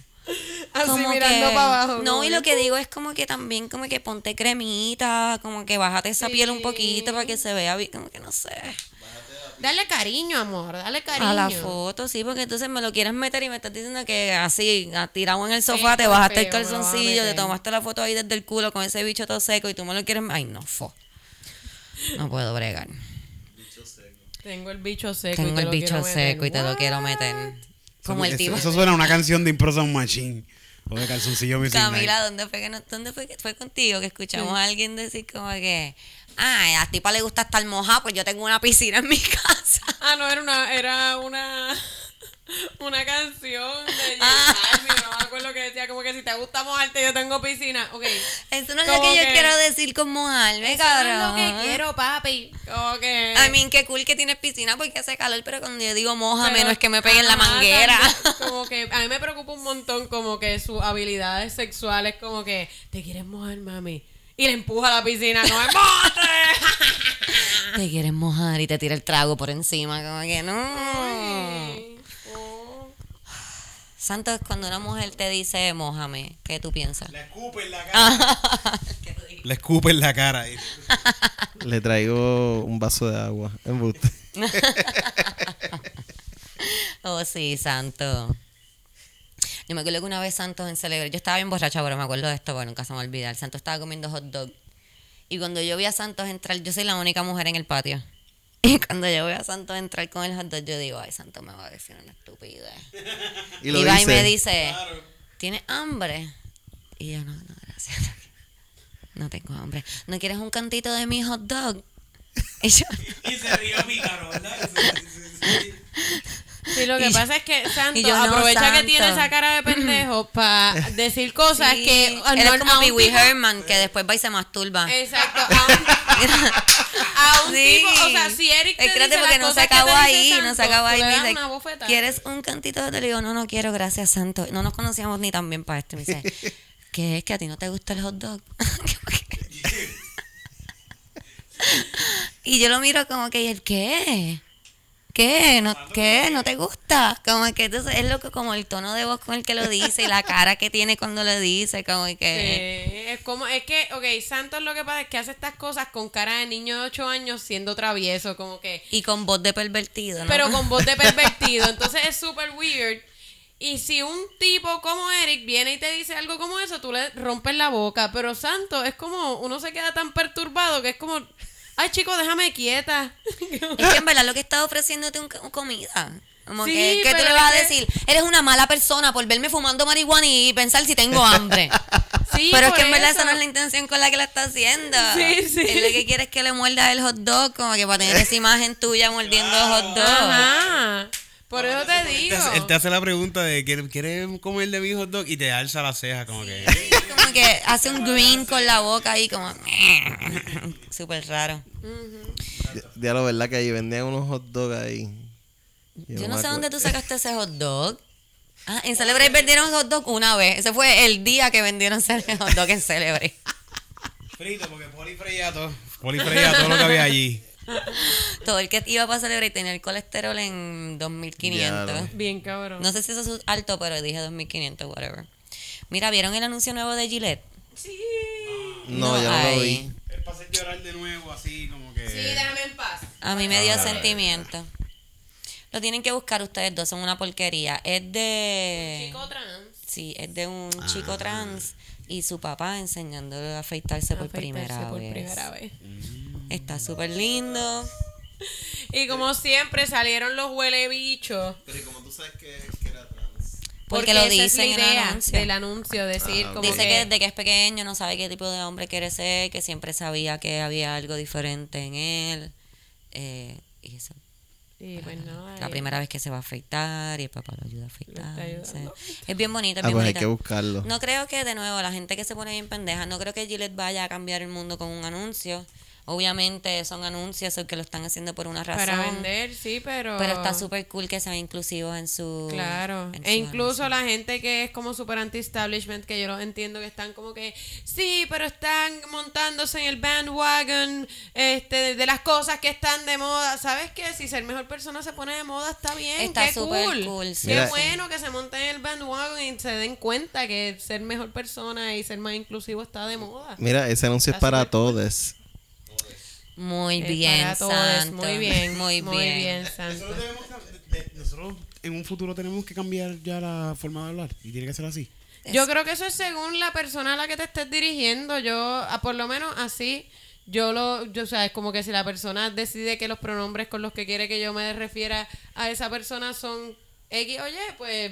Así Como mirando que- para abajo. No, y lo que digo es como que también como que ponte cremita, como que bájate esa piel un Sí. poquito para que se vea bien, como que no sé. Dale cariño, amor. Dale cariño. A la foto, sí, porque entonces me lo quieres meter y me estás diciendo que así, a- tirado en el sofá, Feo, te bajaste el calzoncillo, te tomaste la foto ahí desde el culo con ese bicho todo seco y tú me lo quieres... Ay, no, fo. No puedo bregar. Tengo el bicho seco. y Tengo te el lo bicho meter. seco y te lo quiero meter. Como el eso, tipo. eso suena a una canción de Impro Sound Machine. O de Calzoncillo Music Camila. ¿dónde fue que no- dónde fue, que- fue contigo que escuchamos a alguien decir como que, ah, a ti pa le gusta estar mojada, pues yo tengo una piscina en mi casa. Ah, no, era una, era una, una canción de Ah. Balvin, no me acuerdo que decía como que si te gusta mojarte yo tengo piscina. Ok. Eso no es lo que yo quiero decir con mojarme, Eso no cabrón. es lo que quiero, papi. Que... I mean, qué cool que tienes piscina porque hace calor, pero cuando yo digo mojame, no es que me peguen la manguera. también, Como que a mí me preocupa un montón como que sus habilidades sexuales como que te quieres mojar, mami. Y le empuja a la piscina, no mojes. Te quieres mojar y te tira el trago por encima, como que no. Ay. Santos, cuando una mujer te dice mojame, ¿qué tú piensas? Le escupe en la cara. Le escupe en la cara. Le traigo un vaso de agua. Embuste. Oh, sí, Santo. Yo me acuerdo que una vez Santos en Celebre, yo estaba bien borracha, pero me acuerdo de esto, bueno, nunca se me olvida. El Santos estaba comiendo hot dog. Y cuando yo vi a Santos entrar, yo soy la única mujer en el patio. Y cuando yo veo a Santos entrar con el hot dog, yo digo, ay, Santos me va a decir una estupidez. Y va y me dice, ¿tienes hambre? Y yo, no, no, gracias. No tengo hambre. ¿No quieres un cantito de mi hot dog? Y yo, Y se rió pícaro, ¿verdad? Sí, lo que Y yo- pasa es que Santo yo, no, aprovecha que Santo. tiene esa cara de pendejo para decir cosas sí, que a- Él no- como a Pee Herman, que después va y se masturba. Exacto. A un, Sí. tipo, o sea, si Eric te Espérate, dice porque no se acabó ahí, Santo, no se acabó ahí. le Me dice. ¿quieres un cantito de te digo, no, no quiero, gracias, Santo. No nos conocíamos ni tan bien para esto. Me dice, ¿qué es que a ti no te gusta el hot dog? y yo lo miro como que, ¿y el qué? ¿Qué? ¿No, ¿Qué? ¿No te gusta? Como que entonces es lo que como el tono de voz con el que lo dice y la cara que tiene cuando lo dice, como que... Sí, es como, es que, ok, Santos lo que pasa es que hace estas cosas con cara de niño de 8 años siendo travieso, como que, Y con voz de pervertido, ¿no? pero con voz de pervertido. Entonces es súper weird. Y si un tipo como Eric viene y te dice algo como eso, tú le rompes la boca. Pero Santos es como, uno se queda tan perturbado que es como, ay chico, déjame quieta. Es que en verdad lo que está ofreciéndote un, un comida. Como Sí, que, ¿qué tú le vas a que- decir? Eres una mala persona por verme fumando marihuana y pensar si tengo hambre. Sí, pero es que en verdad eso. esa no es la intención con la que la está haciendo. Sí, sí. Él lo que quiere es que le muerdas el hot dog, como que para tener esa imagen tuya mordiendo hot dog. Ajá. Por eso te digo. Él te, él te hace la pregunta de ¿quieres, ¿quieres comer de mi hot dog? Y te alza la ceja como que... Que hace un green con la boca ahí, como. Súper raro. Ya lo verdad que ahí vendían unos hot dogs ahí. Yo no sé dónde tú sacaste ese hot dog. Ah, en Celebrate vendieron hot dog una vez. Ese fue el día que vendieron hot dog en Celebrate. Frito, porque Poli freía todo. Poli freía todo lo que había allí. Todo el que iba para Celebrate tenía el colesterol en 2500. Diablo. Bien cabrón. No sé si eso es alto, pero dije 2500, whatever. Mira, ¿vieron el anuncio nuevo de Gillette? No, yo no hay. lo vi. Es para hacer llorar de nuevo, así como que... Sí, déjame en paz. A mí me dio sentimiento. Lo tienen que buscar ustedes dos, son una porquería. Es de... Chico trans. Sí, es de un Ah. chico trans y su papá enseñándole a afeitarse por Afeitarse primera por vez. primera vez. Está súper lindo. Y como siempre salieron los huele bichos. Pero ¿y como tú sabes que, que Porque, lo esa es dicen en el anuncio. del anuncio, decir Ah, como Dice que que, desde que es pequeño no sabe qué tipo de hombre quiere ser, que siempre sabía que había algo diferente en él. Eh, y eso. Y pues no, La ahí- primera vez que se va a afeitar y el papá lo ayuda a ayudando. Es bien bonito, es Ah, bien pues hay que buscarlo. No creo que, de nuevo, la gente que se pone bien pendeja, no creo que Gillette vaya a cambiar el mundo con un anuncio. Obviamente son anuncios que lo están haciendo por una razón. para vender, sí, pero... Pero está súper cool que sean inclusivos en su. Claro, en e su incluso anuncio. la gente que es como super anti-establishment, que yo lo entiendo que están como que, sí, pero están montándose en el bandwagon este, de, de las cosas que están de moda. ¿Sabes qué? Si ser mejor persona se pone de moda, está bien, Está qué súper cool. cool, sí. Qué bueno que se monten en el bandwagon y se den cuenta que ser mejor persona y ser más inclusivo está de moda. Mira, ese anuncio es para súper cool. Muy bien, para todos, Santo. muy bien, Muy bien. Nosotros, Santo. debemos cam- de- nosotros en un futuro tenemos que cambiar ya la forma de hablar. Y tiene que ser así. Yo creo que eso es según la persona a la que te estés dirigiendo. Yo, a- por lo menos así, yo lo, yo, o sea, es como que si la persona decide que los pronombres con los que quiere que yo me refiera a esa persona son X, oye, pues,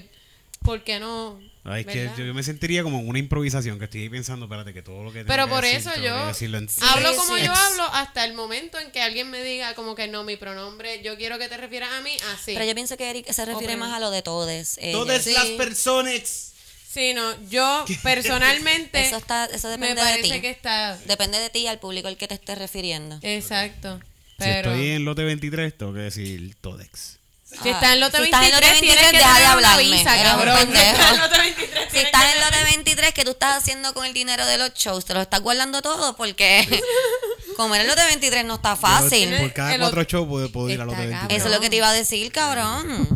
¿por qué no? Ay, es que ¿Verdad? yo, yo me sentiría como en una improvisación que estoy ahí pensando, espérate, que todo lo que tengo Pero que por decir, eso yo decirlo en hablo Sí, como sí. yo hablo hasta el momento en que alguien me diga como que no, mi pronombre, yo quiero que te refieras a mí así. Pero yo pienso que Eric se refiere más a lo de todes. ella. Todas Sí. las personas. Sí, no, yo personalmente Eso, está, eso me depende de parece ti. que está... Depende de ti y al público al que te estés refiriendo. Exacto. Si Pero... estoy en lote 23, tengo que decir Todex. Si estás en lote Si 23, estás en lote 23, tienes que deja de hablarme. cabrón. Si estás en lote 23, Si tienes estás que en tener- lote 23, ¿qué tú estás haciendo con el dinero de los shows? Te lo estás guardando todo porque comer el lote 23 no está fácil. Por cada cuatro shows puedo, puedo ir a lote Está 23. Eso es lo que te iba a decir, cabrón.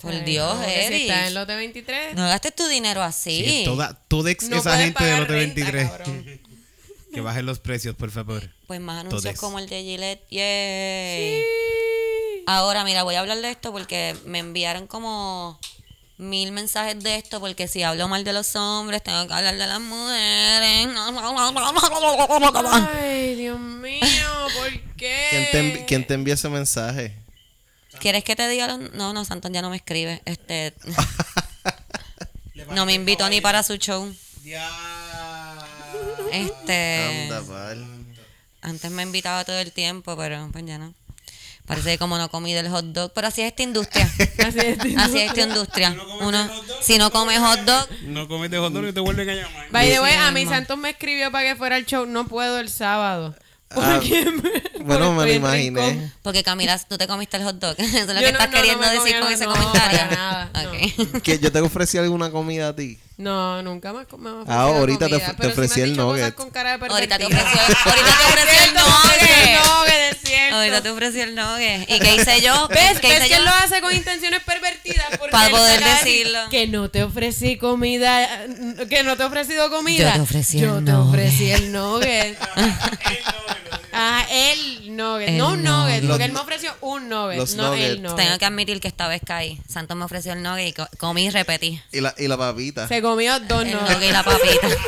Por Ay, Dios, que Si estás en lote 23, No gastes tu dinero así. Sí, toda, No esa gente de lote renta, 23. cabrón. que bajen los precios, por favor. Pues más anuncios como el de Gillette. Yay. Ahora, mira, voy a hablar de esto porque me enviaron como mil mensajes de esto porque si hablo mal de los hombres, tengo que hablar de las mujeres. Ay, Dios mío, ¿por qué? ¿Quién te, envi- quién te envía ese mensaje? ¿Quieres que te diga los.? No, no, Santos ya no me escribe. Este. no me invitó ni para su show. Ya. Este, Anda, pal. antes me invitaba todo el tiempo, pero pues ya no. Parece que como no comí del hot dog, pero así es esta industria. Así es. Así es esta industria. Uno, si no comes hot dog, No comes de hot dog y te vuelven a llamar. By the way, a mí mismo. Santos me escribió para que fuera al show. No puedo el sábado. Ah, me- bueno, me lo imaginé. Rincón. porque Camila, tú te comiste el hot dog. Eso es lo Yo que no- estás no, queriendo decir con ese no, comentario. para nada, no. Ok. Que yo te ofrecí alguna comida a ti. No, nunca ha ofrecido Ah, ahorita te comida, te ofrecí el nugget. con cara de Ahorita te ofreció, ahorita te ofreció el nugget. nugget, es cierto. Ahorita te ofreció el nugget. ¿Y qué hice yo? ¿Ves? ¿Qué ¿Ves hice que él yo? lo hace con intenciones pervertidas? Porque Para poder decirlo. Que no te ofrecí comida. Que no te he ofrecido comida. Yo te ofrecí Yo el te nugget. ofrecí el nugget. Ah, el nugget. El no un nugget. nugget. Porque él me ofreció un nugget. Los no el nuggets. nugget. Tengo que admitir que esta vez caí. Santos me ofreció el nugget y co- comí y repetí. Y la, y la papita. Se comió dos El nuggets. nugget y la papita.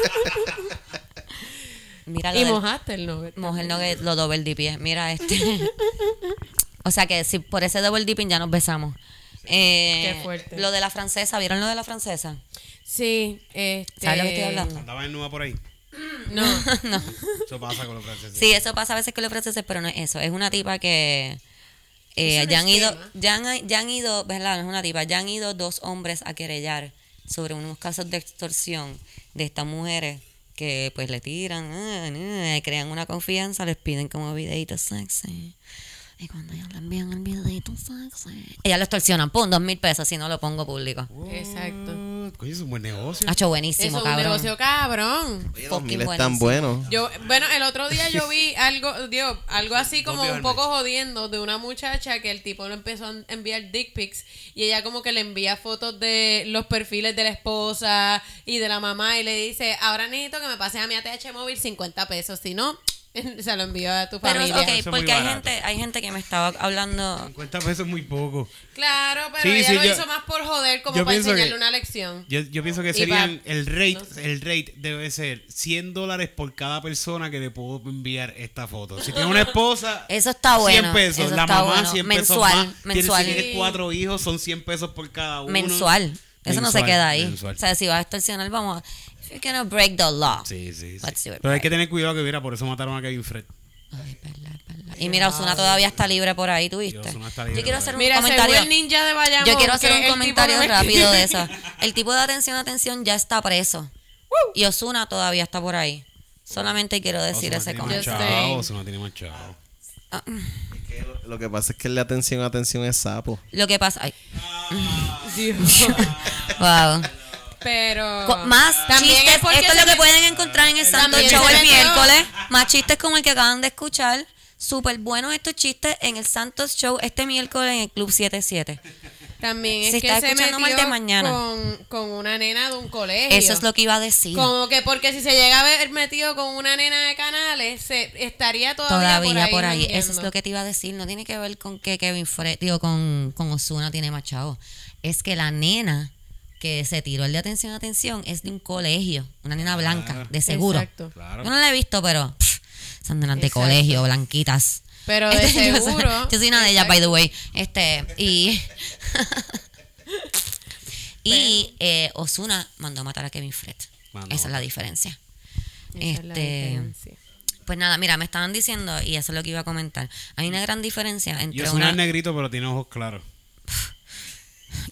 Mira Y del- mojaste el nugget. Mojé el nugget, lo double dipié. Mira este. o sea que si por ese double dipping ya nos besamos. Eh, Qué fuerte. Lo de la francesa, ¿vieron lo de la francesa? Sí, este... ¿Sabes lo que estoy hablando? Andaba en nueva por ahí. No. no. Eso pasa con los franceses. Sí, eso pasa a veces con los franceses, pero no es eso. Es una tipa que eh, Es un ya han ido, ya han, ya han ido, ¿verdad? No es una tipa, ya han ido dos hombres a querellar sobre unos casos de extorsión de estas mujeres que pues le tiran, ah, ah, crean una confianza, les piden como videitos sexy. Y cuando ellos le envían el videito sexy, ellas lo extorsionan, pum, dos mil pesos si no lo pongo público. Exacto. Coño, es un buen negocio. Ha hecho Eso buenísimo, es un cabrón. negocio cabrón. Oye, fucking 2000 están buenísimo. buenos. Yo, bueno, el otro día yo vi algo, digo, algo así como ¿Dónde, un poco jodiendo de una muchacha que el tipo le empezó a enviar dick pics y ella como que le envía fotos de los perfiles de la esposa y de la mamá y le dice, ahora necesito que me pases a mi ATH móvil 50 pesos, si no, se lo envío a tu Pero, familia. ok, porque hay barato. gente, hay gente que me estaba hablando 50 pesos es muy poco. Claro, pero Sí, ella sí, lo yo- hizo más por joder, como para que- enseñarle una lección. Yo, yo pienso que serían pa- el rate, el rate debe ser 100 dólares por cada persona que le puedo enviar esta foto. Si tiene una esposa, Eso está bueno, 100 pesos. eso la está mamá, bueno. 100 Mensual, pesos más. Tienes- mensual. Si tienes cuatro hijos, son 100 pesos por cada uno. mensual. Eso no se Mensual, queda ahí. mensual. O sea, si vas a extorsionar, vamos. If you're gonna break the law. Sí, sí, sí. Let's do it Pero hay que tener cuidado que mira, por eso mataron a Kevin Fred. Ay, verdad, verdad. Y mira, Osuna todavía está libre por ahí, ¿tú viste? Ozuna está libre Yo quiero hacer un Mira, comentario. el ninja de Bayamón, Yo quiero hacer un comentario rápido de eso. El tipo de atención, atención ya está preso. Y Osuna todavía está por ahí. Solamente quiero decir Ozuna ese comentario. Ozuna tiene. Es que lo, lo que pasa es que el de atención, atención es sapo. Lo que pasa. Ay, Dios. wow. Pero. Más También chistes. es Esto es lo que pueden encontrar en el Santo Show el miércoles. Más chistes como el que acaban de escuchar. Súper buenos estos chistes en el Santos Show este miércoles en el Club 77. También es Se que está se escuchando metió mal de mañana. Con, con una nena de un colegio. Eso es lo que iba a decir. Como que porque si se llega a ver metido con una nena de canales, se estaría todavía, Todavía por ahí. jangueando. Eso es lo que te iba a decir. No tiene que ver con que Kevin Fred, digo, con, con Osuna tiene más chavo. Es que la nena que se tiró el de atención, atención, es de un colegio. Una nena blanca, de seguro. Exacto. Claro. Yo no la he visto, pero pff, son nenas de colegio, blanquitas. Pero de Este, yo soy- seguro. Yo soy una de ellas, by the way. Este, y. y eh, Osuna mandó a matar a Kevin Fred. A Esa es la diferencia. Esa es la Este. diferencia. Pues nada, mira, me estaban diciendo, y eso es lo que iba a comentar. Hay una gran diferencia Y entre Ozuna una. es negrito, pero tiene ojos claros.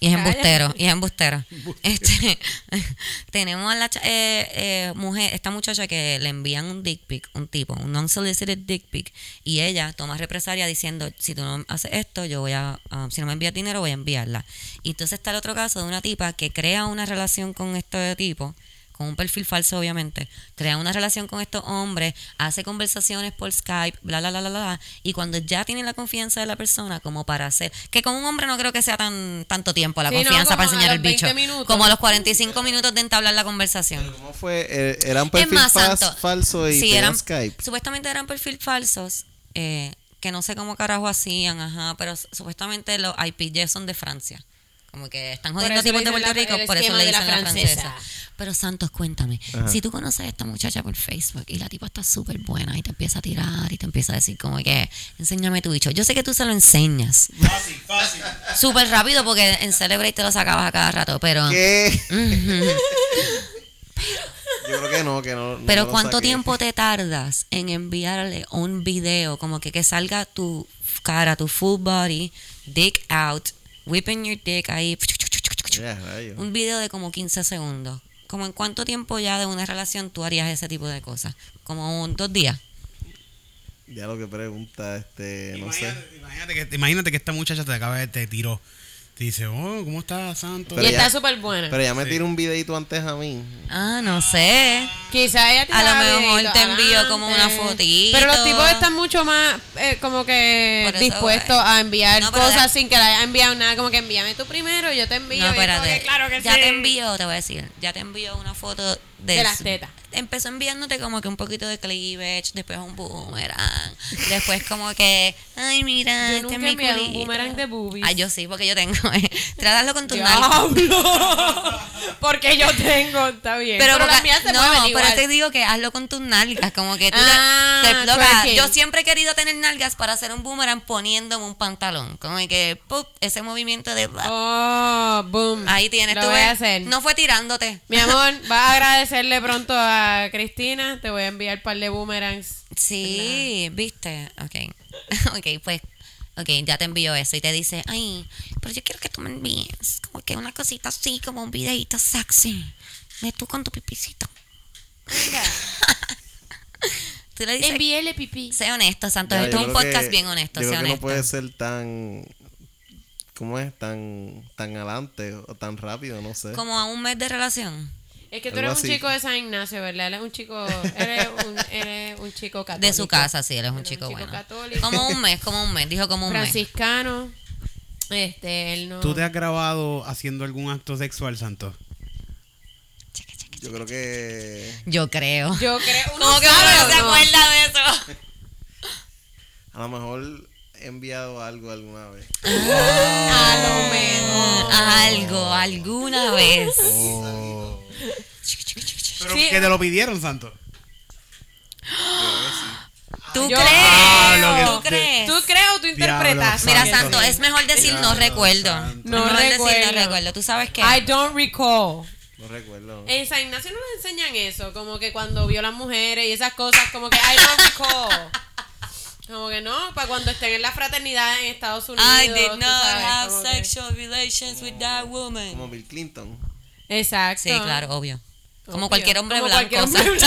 Y es embustero, y es embustero. Este, tenemos a la eh, eh, mujer, esta muchacha que le envían un dick pic, un tipo, un unsolicited dick pic, y ella toma represalia diciendo, si tú no haces esto, yo voy a, si no me envías dinero, voy a enviarla. Y entonces está el otro caso de una tipa que crea una relación con este tipo, con un perfil falso obviamente, crea una relación con estos hombres, hace conversaciones por Skype, bla, bla, bla, bla, bla, y cuando ya tiene la confianza de la persona como para hacer, que con un hombre no creo que sea tan tanto tiempo la Sí, no, confianza para enseñar el los bicho, 20 minutos. como a los 45 minutos de entablar la conversación. ¿Cómo fue? Eh, ¿Era un perfil más, falso y sí, eran, Skype? Supuestamente eran perfil falsos, eh, que no sé cómo carajo hacían, ajá, pero supuestamente los IPG son de Francia. Como que están jodiendo tipos de dicen Puerto la- Rico, por eso le de la dicen la francesa. francesa. Pero Santos, cuéntame, si tú conoces a esta muchacha por Facebook y la tipa está súper buena y te empieza a tirar y te empieza a decir como que, enséñame tu bicho. Yo sé que tú se lo enseñas Fácil, fácil. súper rápido porque en Celebrate te lo sacabas a cada rato, pero... ¿Qué? Yo creo que no, que no. no Pero ¿cuánto saqué. tiempo te tardas en enviarle un video como que, que salga tu cara, tu full body, dick out, whipping your dick ahí, un video de como 15 segundos? ¿Como en cuánto tiempo ya de una relación tú harías ese tipo de cosas? ¿Como un, dos días? Ya lo que pregunta, este, no sé. Imagínate, imagínate que, imagínate que esta muchacha te acaba de te tiró. Dice, oh, ¿cómo estás, Santo? Pero y está súper buena. Pero ya me tiró un videito antes a mí. Ah, no sé. Quizá ella te A lo mejor te envío como una fotito. Pero los tipos están mucho más eh, como que dispuestos eh. a enviar No, cosas de- sin que le haya enviado nada. Como que envíame tú primero y yo te envío. No, como espérate. que, claro que ya sí. te envío, te voy a decir, ya te envío una foto de, De las tetas. Empezó enviándote como que un poquito de cleavage, después un boomerang, después como que, ay, mira, Yo este nunca es mi enviado un boomerang de boobies. Ay, yo sí, porque yo tengo. Trátaslo con tus nalgas. Porque yo tengo, está bien. Pero, Pero, las mías se no, mueven pero te digo que hazlo con tus nalgas, como que tú te- Ah, te, twerking. yo siempre he querido tener nalgas para hacer un boomerang poniéndome un pantalón, como que ¡pup! ese movimiento de Oh, boom. ahí tienes Lo tú voy ves, a hacer. no fue tirándote. Mi amor, vas a agradecerle pronto a Cristina. Te voy a enviar un par de boomerangs. Sí, viste. Ok. ok, pues. Ok, ya te envío eso y te dice, ay, pero yo quiero que tú me envíes como que una cosita así, como un videito sexy. De tú con tu pipicito. tú le dices, Envíele pipí. sé honesto, Santos. Esto es un podcast que- bien honesto, Yo sé creo que no honesto. puede ser tan. ¿Cómo es? Tan, tan adelante o tan rápido, no sé. Como a un mes de relación. Es que tú eres un así. chico de San Ignacio, ¿verdad? Él es un chico, eres un, eres un chico católico. De su casa, sí, él es un Él es chico, bueno. católico. Como un mes, como un mes, dijo como un mes. Franciscano. Este, él no. ¿Tú te has grabado haciendo algún acto sexual, Santo? Yo creo que. Yo creo. Yo creo. uno ¿Cómo que uno o se no? acuerda de eso? A lo mejor he enviado algo alguna vez. A lo mejor. Algo, alguna vez. Pero Sí. que te lo pidieron, Santo. ¿Tú Yo crees? Ah, ¿Tú crees? ¿Tú crees o tú interpretas? Mira, Santo. Es mejor decir no recuerdo. santo. No decir no recuerdo. recuerdo. ¿Tú sabes qué? I don't recall. No recuerdo. En San Ignacio no nos enseñan eso, como que cuando vio las mujeres y esas cosas, como que I don't recall. Como que no, para cuando estén en la fraternidad en Estados Unidos. I did not sabes, have que- sexual relations with that woman. Como Bill Clinton. Exacto. Sí, claro, obvio. Como Obvio. cualquier hombre Como blanco. cualquier hombre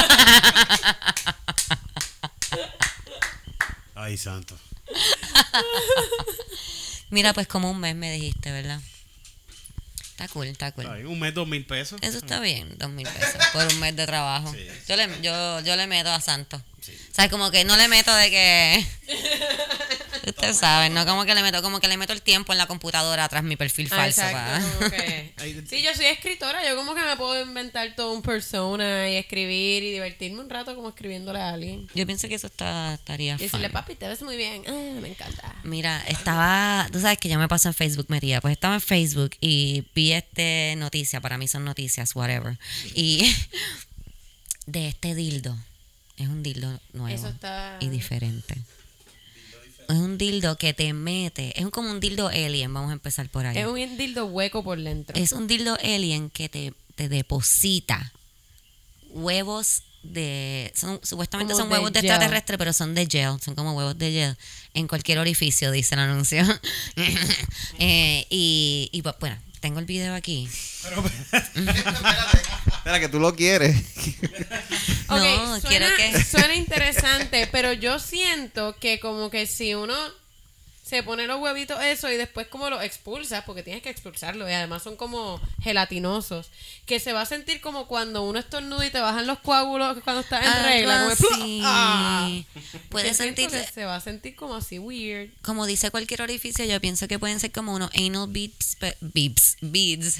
Ay, Santo. Mira, pues como un mes me dijiste, ¿verdad? Está cool, está cool. Ay, un mes, dos mil pesos. Eso está bien, dos mil pesos por un mes de trabajo. Sí. Yo, le, yo, yo le meto a Santo. O sea, como que no le meto de que... Ustedes saben, ¿no? Como que le meto, como que le meto el tiempo en la computadora tras mi perfil Ah, falso. exacto, Sí, yo soy escritora, yo como que me puedo inventar todo un persona y escribir y divertirme un rato como escribiéndole a alguien. Yo pienso que eso está, estaría Y decirle, fun. papi, te ves muy bien. Ah, me encanta. Mira, estaba, tú sabes que yo me paso en Facebook, María, pues estaba en Facebook y vi este noticia, para mí son noticias, whatever, y de este dildo, es un dildo nuevo Eso está- y diferente. Es un dildo que te mete, es como un dildo alien, vamos a empezar por ahí. Es un dildo hueco por dentro. Es un dildo alien que te, te deposita huevos de. Son, supuestamente Como son de huevos de extraterrestre, pero son de gel. Son como huevos de gel. En cualquier orificio, dice el anuncio. Eh, y, y pues, bueno, tengo el video aquí. Espera, que tú lo quieres. No, suena, quiero que- suena interesante, pero yo siento que como que si uno se pone los huevitos eso y después como los expulsas, porque tienes que expulsarlo y además son como gelatinosos, que se va a sentir como cuando uno estornuda y te bajan los coágulos cuando estás en Algo regla. Como. ¡Ah! Puede siento que sentirse. se va a sentir como así weird. Como dice cualquier orificio, yo pienso que pueden ser como unos anal beads, beads, beads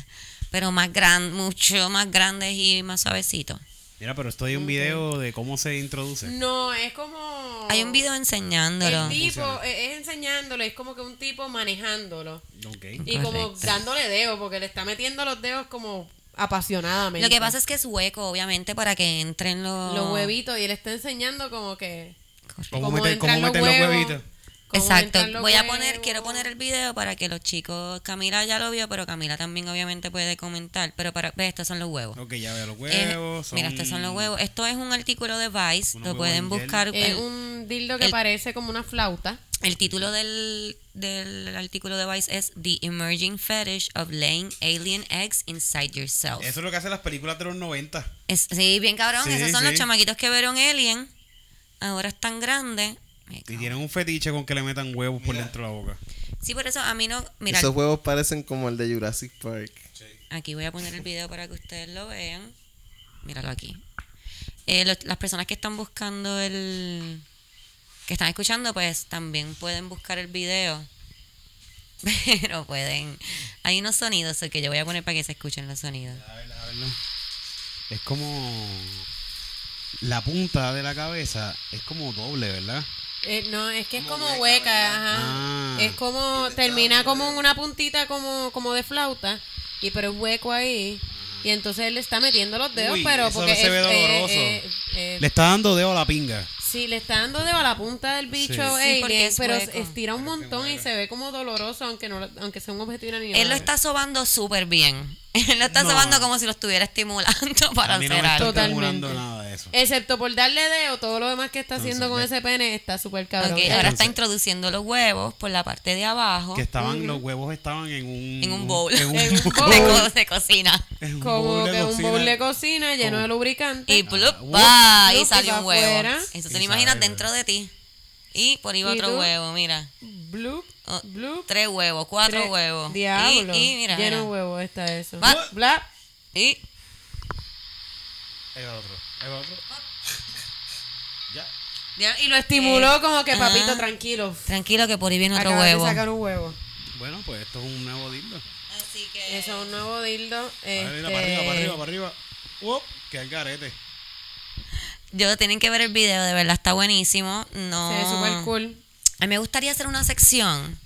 pero más grandes, mucho más grandes y más suavecitos. Mira, pero esto hay un video de cómo se introduce. No, es como... Hay un video enseñándolo. El tipo, eh, es enseñándolo, es como que un tipo manejándolo. Ok. Y como Correcto. dándole dedos, porque le está metiendo los dedos como apasionadamente. Lo que pasa es que es hueco, obviamente, para que entren los... Los huevitos, y él está enseñando como que... ¿Cómo, meter, cómo los meter los huevos. huevitos? Exacto. Voy a poner, quiero poner el video para que los chicos, Camila ya lo vio, pero Camila también obviamente puede comentar. Pero para, ve, estos son los huevos. Ok, ya veo los Eh, huevos. mira, estos son los huevos. Esto es un artículo de Vice. Lo pueden buscar. Es un dildo que el- parece como una flauta. el título del, del artículo de Vice es The Emerging Fetish of Laying Alien Eggs Inside Yourself. Eso es lo que hacen las películas de los 90. Es- sí, bien cabrón. Sí, Esos son sí. los chamaquitos que vieron Alien. Ahora están grandes. Y tienen un fetiche con que le metan huevos por dentro de la boca. Sí, por eso a mí no. Mira, Esos huevos parecen como el de Jurassic Park. aquí voy a poner el video para que ustedes lo vean. Míralo aquí. Eh, los- las personas que están buscando el. que están escuchando, pues también pueden buscar el video. Pero pueden. Hay unos sonidos que yo voy a poner para que se escuchen los sonidos. A ver, a verlo. Es como. La punta de la cabeza es como doble, ¿verdad? Eh, no, es que es como hueca, ajá. Ah. Es como, termina como en una puntita como, como de flauta, y pero es hueco ahí. Y entonces él le está metiendo los dedos, Uy, pero eso porque se ve es- doloroso. eh, eh, eh, Le está dando dedo a la pinga. Sí, le está dando dedo a la punta del bicho Sí. alien, Sí, porque es pero hueco. estira un montón y se ve como doloroso, aunque no, aunque sea un objeto inanimado. Él lo está sobando súper bien. Él lo está No. sobando como si lo estuviera estimulando para a mí no hacer me está algo. Totalmente. estimulando nada de eso. Excepto por darle dedo, todo lo demás que está haciendo con ese pene está súper cabrón. Ok, Él- ahora está introduciendo los huevos por la parte de abajo Que estaban, los huevos estaban en un... en un bowl, En un En un bowl. de, co- de cocina. en un como bowl de que un cocina. bowl de cocina lleno de lubricante. Y plup, uh, va, plup, y y salió un huevo. afuera. Eso Y te lo imaginas dentro de ti. Y por ahí va ¿Y otro tú? huevo, mira. Bloop, Oh, bloop. Tres huevos, cuatro Tres- huevos. Diablo. Y, y mira, Lleno de mira. huevos está eso. Va. Bla. Y Ahí va otro. Ahí va otro. Ya. ya, Y lo estimuló como que, Ah. papito, tranquilo. tranquilo que por ahí viene otro Acabas huevo. de sacar un huevo. Bueno, pues esto es un nuevo dildo. Así que Eso es un nuevo dildo. A ver, mira, este, para arriba, para arriba, para arriba. Uop, que el garete. Yo tienen que ver el video, de verdad está buenísimo. No. Se ve súper cool. A mí me gustaría hacer una sección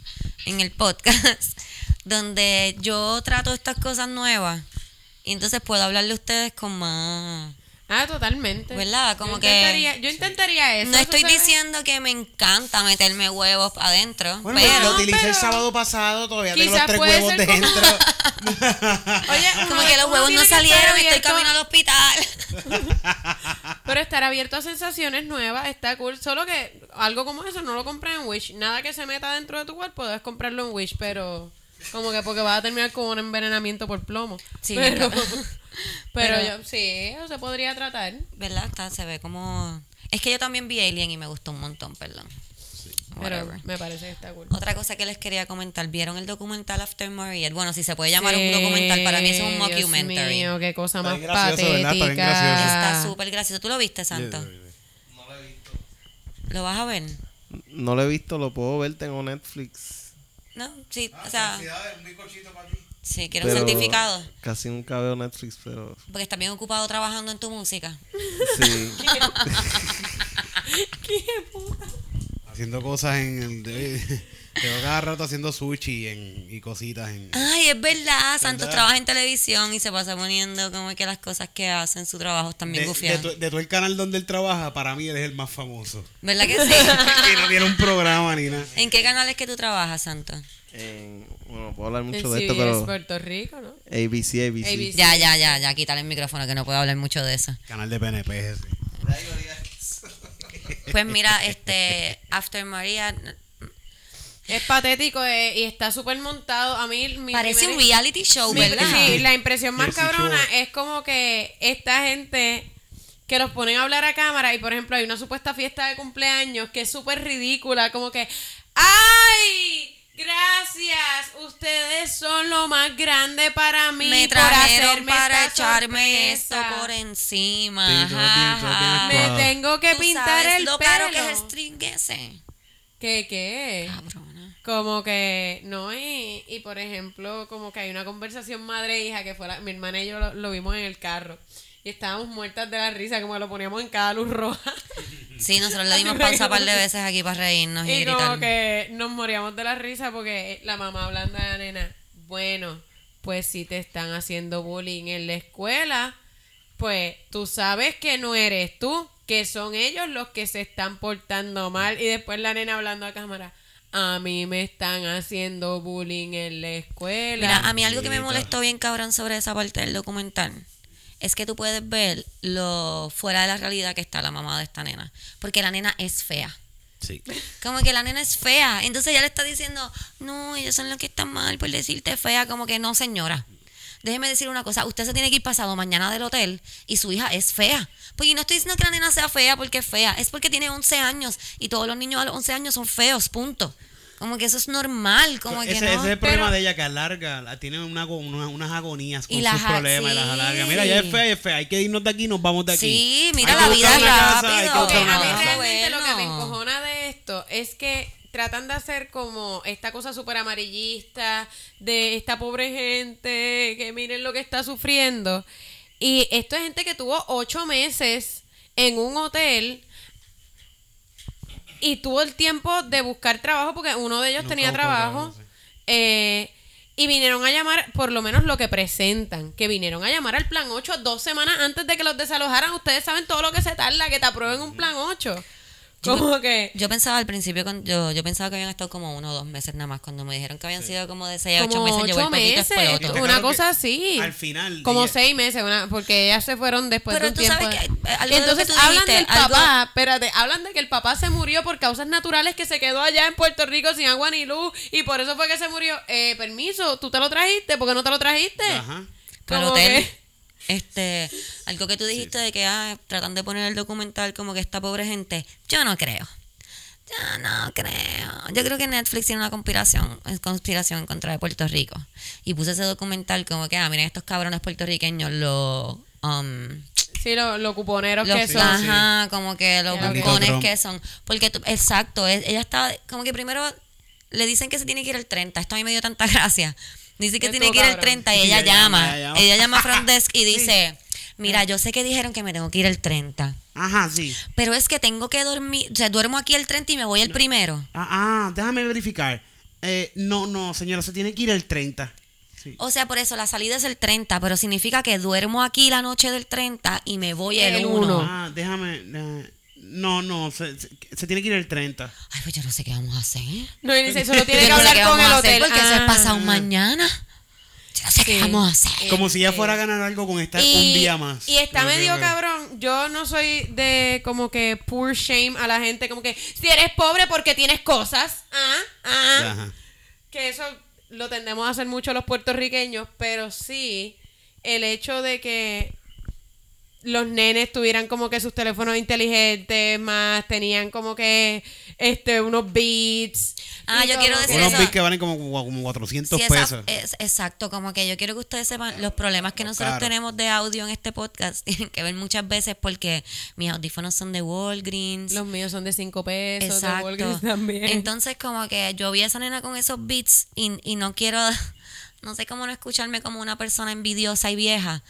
en el podcast donde yo trato estas cosas nuevas y entonces puedo hablarle a ustedes con más... Ah, totalmente. ¿Verdad? Como yo que- Intentaría, yo intentaría eso. No estoy diciendo que me encanta meterme huevos adentro, Bueno, pero lo utilicé pero- el sábado pasado, todavía tengo los tres puede huevos ser como- dentro. Oye, como que los huevos no salieron y estoy camino al hospital. Pero estar abierto a sensaciones nuevas está cool. Solo que algo como eso no lo compré en Wish. Nada que se meta dentro de tu cuerpo debes comprarlo en Wish, pero como que porque vas a terminar con un envenenamiento por plomo. Sí, pero, pero, Pero- yo, sí, eso se podría tratar. ¿Verdad? Está, se ve como... Es que yo también vi Alien y me gustó un montón, perdón. Pero Whatever. me parece que está cool. Otra cosa que les quería comentar, ¿vieron el documental After Maria? Bueno, si se puede llamar Sí, un documental, para mí es un Dios mockumentary. mío, qué cosa Está más gracioso, patética. Está súper gracioso. ¿Tú lo viste, Santo? ¿Lo vas a ver? No lo he visto, lo puedo ver, tengo Netflix. No, sí, o sea, un bizcochito para ti. sí, quiero un certificado. Casi nunca veo Netflix, pero Porque estás bien ocupado trabajando en tu música. sí. Haciendo cosas en el... De, tengo cada rato haciendo sushi en, y cositas en... Ay, es verdad, Santos ¿Verdad? trabaja en televisión y se pasa poniendo como que las cosas que hace en su trabajo están bien De, de, gufiadas. to- de todo el canal donde él trabaja, para mí él es el más famoso. ¿Verdad que sí? que no tiene un programa ni nada. ¿En qué canal es que tú trabajas, Santos? En- bueno, puedo hablar En mucho de esto, pero Puerto Rico, ¿no? ABC, ABC. ABC. Ya, ya, ya, ya, quítale el micrófono que no puedo hablar mucho de eso. Canal de PNP ese. Pues mira, este, After Maria Es patético eh, y está súper montado. A mí mi parece primera- un reality show, Mi- ¿verdad? Sí, la impresión más Jersey cabrona es como que esta gente que los ponen a hablar a cámara y por ejemplo hay una supuesta fiesta de cumpleaños que es súper ridícula, como que ¡ay! Gracias, ustedes son lo más grande para mí me por trajeron hacerme para esta echarme esto por encima. Sí, actuado. Me tengo que Tú pintar sabes el lo pelo. caro que es el string ese. ¿Qué qué? Cabrona. Como que, no, y, y por ejemplo, como que hay una conversación madre-hija que fue la- mi hermana y yo lo, lo vimos en el carro. Y estábamos muertas de la risa, como que lo poníamos en cada luz roja. Sí, nosotros le dimos pausa un par de veces aquí para reírnos y, y gritar. como que nos moríamos de la risa porque la mamá hablando a la nena, bueno, pues si te están haciendo bullying en la escuela, pues tú sabes que no eres tú, que son ellos los que se están portando mal. Y después la nena hablando a cámara, a mí me están haciendo bullying en la escuela. Mira, a mí algo que me molestó bien cabrón sobre esa parte del documental es que tú puedes ver lo fuera de la realidad que está la mamá de esta nena. Porque la nena es fea. Sí. Como que la nena es fea. Entonces ella le está diciendo, no, ellos son los que están mal por decirte fea. Como que no, señora. Déjeme decir una cosa, usted se tiene que ir pasado mañana del hotel y su hija es fea. Porque no estoy diciendo que la nena sea fea porque es fea, es porque tiene 11 años y todos los niños a los 11 años son feos, punto. Como que eso es normal, como que ese, no. ese es el Pero- problema de ella, que alarga, la- tiene una, unas agonías con Y sus problemas y las sí. alarga. Mira, ya es fea, ya es fea, hay que irnos de aquí, nos vamos de aquí. Sí, mira Hay la que vida casa, que rápido. A mí casa. realmente lo que me encojona de esto es que tratan de hacer como esta cosa súper amarillista de esta pobre gente, que miren lo que está sufriendo. Y esto es gente que tuvo ocho meses en un hotel y tuvo el tiempo de buscar trabajo porque uno de ellos tenía trabajo. trabajo, sí. eh, y vinieron a llamar, por lo menos lo que presentan, que vinieron a llamar al plan 8 dos semanas antes de que los desalojaran. Ustedes saben todo lo que se tarda, que te aprueben un plan 8. Como que... Yo pensaba al principio, con- yo, yo pensaba que habían estado como uno o dos meses nada más. Cuando me dijeron que habían sido como de seis a ocho meses, yo ocho el poquito meses. Yo una cosa así. al final Como ella- seis meses, una- porque ellas se fueron después Pero de un tú tiempo. sabes que, eh, de Entonces que tú hablan dijiste, del algo- papá, espérate, hablan de que el papá se murió por causas naturales, que se quedó allá en Puerto Rico sin agua ni luz, y por eso fue que se murió. Eh, permiso, ¿tú te lo trajiste? ¿Por qué no te lo trajiste? Ajá. Para el Como hotel. que- Este, algo que tú dijiste de que ah, tratan de poner el documental como que esta pobre gente, yo no creo. Yo no creo. Yo creo que Netflix tiene una conspiración, es conspiración en contra de Puerto Rico. Y puse ese documental como que, ah, miren, estos cabrones puertorriqueños, los... Um, Sí, lo- los cuponeros los, que son. ajá, como que los Trump. que son. Porque, tú- exacto, es- ella está, como que primero le dicen que se tiene que ir el 30. Esto a mí me dio tanta gracia. Dice que tiene que ir el cabrón. 30 y ella llama, ella llama. A front desk y dice, mira, yo sé que dijeron que me tengo que ir el 30. Ajá, sí. Pero es que tengo que dormir, o sea, duermo aquí el 30 y me voy el primero. Ah, ah, déjame verificar. Eh, no, no, señora, se tiene que ir el 30. Sí. O sea, por eso la salida es el 30, pero significa que duermo aquí la noche del 30 y me voy el, El 1. uno. Ah, déjame. eh, no, no, se, se- se tiene que ir el 30. Ay, pues yo no sé qué vamos a hacer. No, y dice, solo tiene que no sé hablar con el hotel. porque eso es Ah. pasado mañana. Yo no sé qué vamos a hacer. Como si ella Este, fuera a ganar algo con estar Y, un día más. y está medio cabrón. Yo no soy de como que poor shame a la gente. Como que si eres pobre porque tienes cosas. Ah, ah. Ajá. Que eso lo tendemos a hacer mucho los puertorriqueños. Pero sí, el hecho de que los nenes tuvieran como que sus teléfonos inteligentes, más tenían como que este unos beats. Ah, yo quiero decir Unos eso. bits que valen como, como 400 Sí, esa- pesos. es- exacto, como que yo quiero que ustedes sepan los problemas que nosotros Claro. tenemos de audio en este podcast tienen que ver muchas veces porque mis audífonos son de Walgreens. Los míos son de 5 pesos, de. Walgreens también. Entonces, como que yo vi a esa nena con esos beats y, y no quiero, no sé cómo no escucharme como una persona envidiosa y vieja,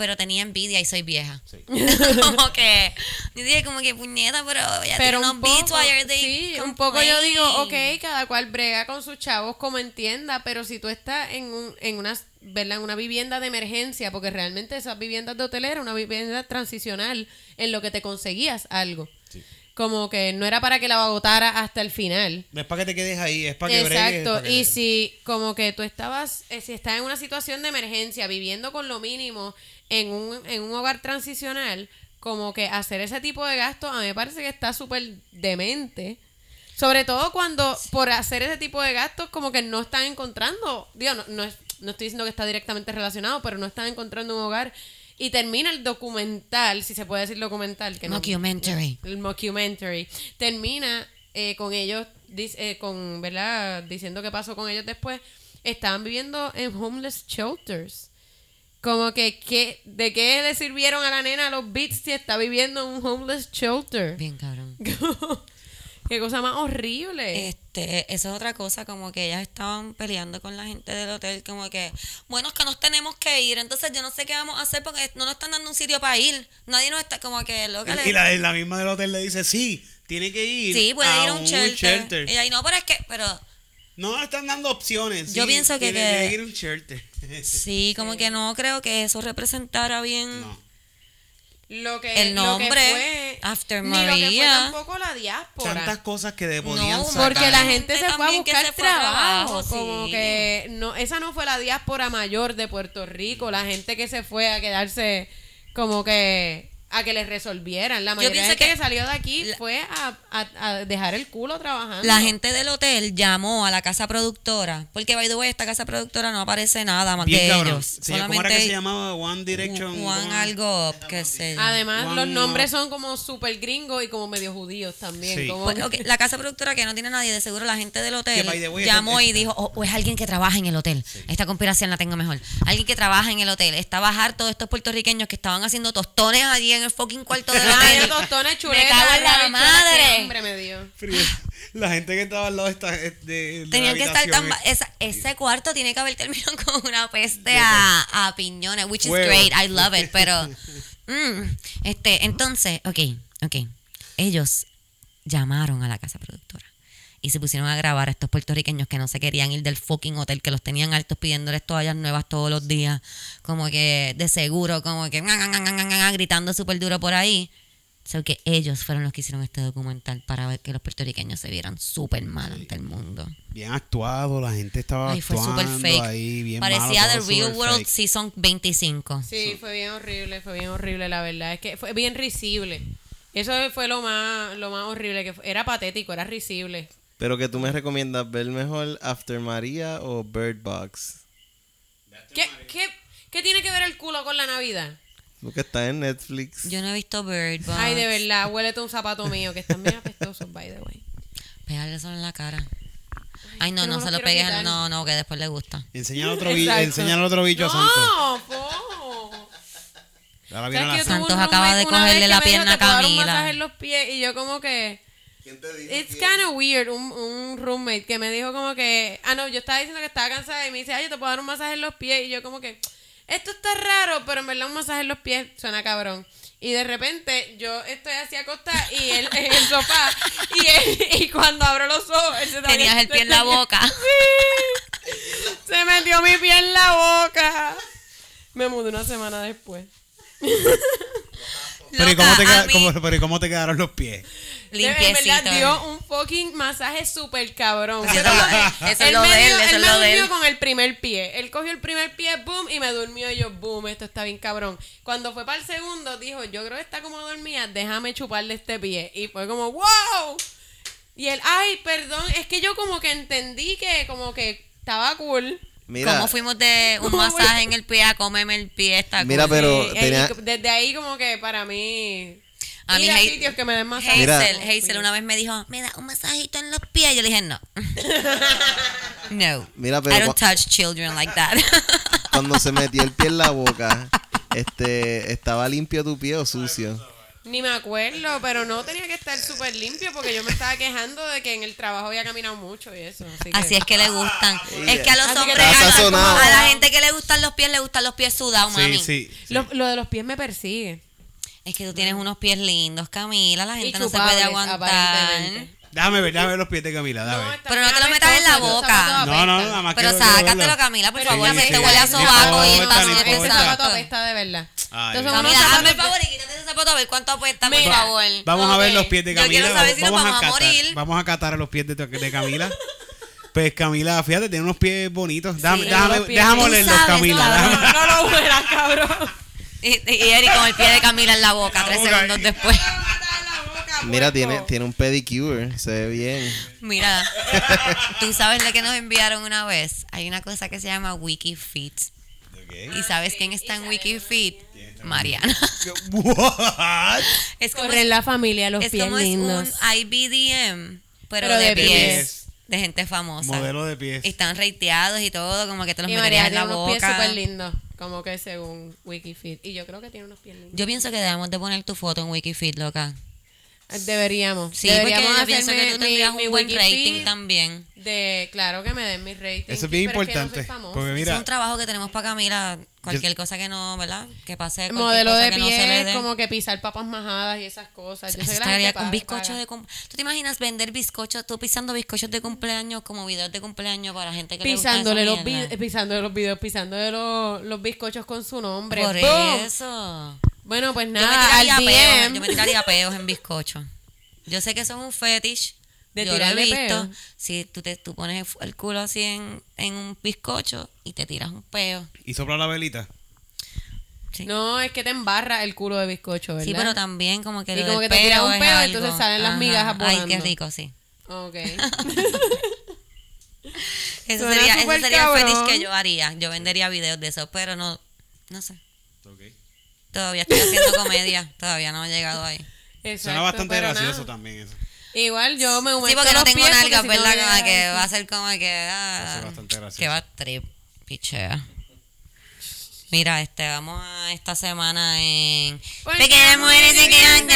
pero tenía envidia y soy vieja. como que, yo dije como que puñeta, pero ella pero tiene unos un beats, poco, sí, un poco yo digo, ok, cada cual brega con sus chavos como entienda, pero si tú estás en, un, en, una, ¿verdad? en una vivienda de emergencia, porque realmente esas viviendas de hotel era una vivienda transicional en lo que te conseguías algo. Como que no era para que la agotara hasta el final. No es para que te quedes ahí, es para que bregues, Exacto, que- y si como que tú estabas, eh, si estás en una situación de emergencia, viviendo con lo mínimo en un, en un hogar transicional, como que hacer ese tipo de gastos a mí me parece que está súper demente. Sobre todo cuando por hacer ese tipo de gastos como que no están encontrando, digo, no, no, es- no estoy diciendo que está directamente relacionado, pero no están encontrando un hogar. Y termina el documental, si se puede decir documental, que no- el mockumentary. Termina eh, con ellos eh, con verdad diciendo qué pasó con ellos después. Estaban viviendo en homeless shelters. Como que ¿qué- de qué le sirvieron a la nena los beats si está viviendo en un homeless shelter Bien cabrón. qué cosa más horrible Este, eso es otra cosa, como que ellas estaban peleando con la gente del hotel, como que, bueno, es que nos tenemos que ir, entonces yo no sé qué vamos a hacer porque no nos están dando un sitio para ir. Nadie nos está, como que lo que Y la, la misma del hotel le dice, sí, tiene que ir Sí, puede ir a un shelter. shelter. Y ahí no, pero es que, pero No están dando opciones. Yo sí, pienso que- tiene que- ir a un shelter. sí, como que no creo que eso representara bien no. Lo que El lo que nombre, fue, After ni lo que fue María. tampoco la diáspora. Tantas cosas que de- podían No, sacar. Porque la gente se fue a buscar fue trabajo, como que no, esa no fue la diáspora mayor de Puerto Rico, la gente que se fue a quedarse como que a que les resolvieran. La mayoría de que, que salió de aquí la- fue a, a- a dejar el culo trabajando. La gente del hotel llamó a la casa productora, porque by the way, esta casa productora no aparece nada más Bien de cabrón. ellos. Se- ¿Cómo era que se llamaba? One Direction. Juan One- algo, qué sé yo. Además, One los nombres son como súper gringos y como medio judíos también. Sí. como Pues, la casa productora que no tiene nadie, de seguro la gente del hotel Que, by the way, llamó y dijo, o o es alguien que trabaja en el hotel. Esta conspiración la tengo mejor. Alguien que trabaja en el hotel. Estaba harto de estos puertorriqueños que estaban haciendo tostones allí en el fucking cuarto Ay, hotel. tostones chuletas. Me cago en la madre. qué hambre me dio. Frío. La gente que estaba al lado de esta. De, de la Tenían que estar tan... ba- esa- ese cuarto tiene que haber terminado con una peste a, a piñones, which is Huevo. great, I love it, pero... mm, este, entonces, ok, ok. Ellos llamaron a la casa productora y se pusieron a grabar a estos puertorriqueños que no se querían ir del fucking hotel, que los tenían altos pidiéndoles toallas nuevas todos los días, como que de seguro, como que gritando súper duro por ahí. So que ellos fueron los que hicieron este documental para ver que los puertorriqueños se vieran súper mal ante el mundo. Bien actuado, la gente estaba Ay, fue actuando fake. ahí, bien Parecía malo, The Real World fake. Season 25. Sí, fue bien horrible, fue bien horrible, la verdad. Es que fue bien risible. Eso fue lo más, lo más horrible, que fue- era patético, era risible. Pero que tú me recomiendas ver mejor After María o Bird Box. ¿Qué, qué, qué tiene que ver el culo con la Navidad? Porque está en Netflix. Yo no he visto Bird Box. Ay, de verdad, huélete un zapato mío, que están bien apestosos, by the way. Pégale eso en la cara. Ay, no, no se los lo pegues. quitar. No, no, que después le gusta. Enseñale otro, bi- otro bicho a Santos. No, po. Ahora viene ¿Sabes la Santos acaba de cogerle la pierna a "Te puedo dar un Camila". masaje en los pies y yo como que It's kind of weird un, un roommate que me dijo como que ah no yo estaba diciendo que estaba cansada y me dice ay yo te puedo dar un masaje en los pies y yo como que esto está raro pero en verdad un masaje en los pies suena cabrón y de repente yo estoy así acostada y él en el sofá y, él- y cuando abro los ojos él se Tenías el pie en la boca. Sí. Se metió mi pie en la boca. Me mudé una semana después. Pero ¿y cómo te, Loca, queda- a mí- cómo- pero ¿y cómo te quedaron los pies? De- En Limpiecito. verdad dio un fucking masaje súper cabrón. Eso es lo- como que eso es lo me de él, es me lo de durmió él. con el primer pie. Él cogió el primer pie, boom, y me durmió. Y yo, boom, esto está bien cabrón. Cuando fue para el segundo, dijo, yo creo que está como dormía, déjame chuparle este pie. Y fue como, wow. Y él, ay, perdón, es que yo como que entendí que como que estaba cool. Mira, ¿Cómo fuimos de un ¿Cómo masaje en el pie a comerme el pie? Está Mira, cool. pero Sí, tenía- y desde ahí como que para mí... A Hei- sitios que me den masaje. Mira. Hazel, Hazel una vez me dijo, me da un masajito en los pies. Yo le dije, no. no. Mira, pero I don't touch children like that. cuando se metió el pie en la boca, este, ¿estaba limpio tu pie o sucio? Ni me acuerdo, pero no tenía que estar súper limpio porque yo me estaba quejando de que en el trabajo había caminado mucho y eso. Así, que- Así es que le gustan. Es que a los Así hombres, a la- a la gente que le gustan los pies, le gustan los pies sudados, mami. Sí, sí. sí. Lo, lo de los pies me persigue. Es que tú tienes unos pies lindos, Camila. La Y gente no se puede aguantar. Déjame ver, déjame ver los pies de Camila, dame. está Pero no te lo metas en la boca. No, no, nada más Pero sácatelo. Camila, por favor, me te huele a no sobaco y no. Ese zapato apesta de verdad. Entonces, Camila, hazme el zapatos- favor y quítate ese zapato a ver cuánto apuesta, por Mira. favor. Vamos a ver los pies de Yo Camila. quiero saber si nos vamos, a catar, morir. vamos a catar a los pies de, de Camila. Pues Camila, fíjate, tiene unos pies bonitos. Déjame, Sí, déjame, los pies. déjame olerlos, sabes, Camila. déjame- No lo huelas, cabrón. Y, y Eric con el pie de Camila en la boca, La tres boca. segundos después. Mira, tiene, tiene un pedicure, se ve bien. Mira, tú sabes lo que nos enviaron una vez. Hay una cosa que se llama Wikifeet. ¿Y sabes quién está en Wikifeet? Mariana. What? Es como, Corre en la familia, los es pies como es lindos. un IBDM, pero, Pero de, de pies, pies. De gente famosa. Modelo de pies. Y están reiteados y todo, como que te los meterías en la tiene unos pies boca. súper lindos, como que según Wikifeet. Y yo creo que tiene unos pies lindos. Yo pienso que debemos de poner tu foto en Wikifeet, loca. Deberíamos. Sí, Deberíamos porque yo pienso hacerme que tú mi- tendrías mi un buen rating también. De, claro que me den mi rating. Eso es bien pero que no soy importante. es un trabajo que tenemos para Camila. Cualquier cosa que no, ¿verdad? Que pase. Modelo cosa de que no como que pisar papas majadas y esas cosas. Yo sé Eso que la estaría con paga- bizcocho paga. de ¿Tú te imaginas vender bizcochos, tú pisando bizcochos de cumpleaños como videos de cumpleaños para gente que Pisándole le los, gusta esa mierda? pisándole los videos, pisándole los, los bizcochos con su nombre. Por eso. Bueno, pues Yo me, nada, tiraría al peos, yo me tiraría peos en bizcocho. Yo sé que eso es un fetish. ¿De yo lo he visto. Si tú, te, tú pones el culo así en, en un bizcocho y te tiras un peo. Y sopla la velita. Sí. No, es que te embarra el culo de bizcocho, ¿verdad? Sí, pero también como que Y lo como del que te tiras un peo y entonces salen las migajas Ay, qué volando. rico, sí. Ok. Eso Suena sería, ese sería el fetish que yo haría. Yo vendería videos de eso, pero no, no sé. Todavía estoy haciendo comedia. Todavía no he llegado ahí. Exacto, Suena bastante gracioso nada. también eso. Igual yo me Sí, porque no los tengo nalgas, si ¿verdad? no Como que va a ser como que. Va a Ah, ser bastante gracioso. que va a trip, pichea. Mira, este, vamos a esta semana en. Pequeñas mujeres se quedan.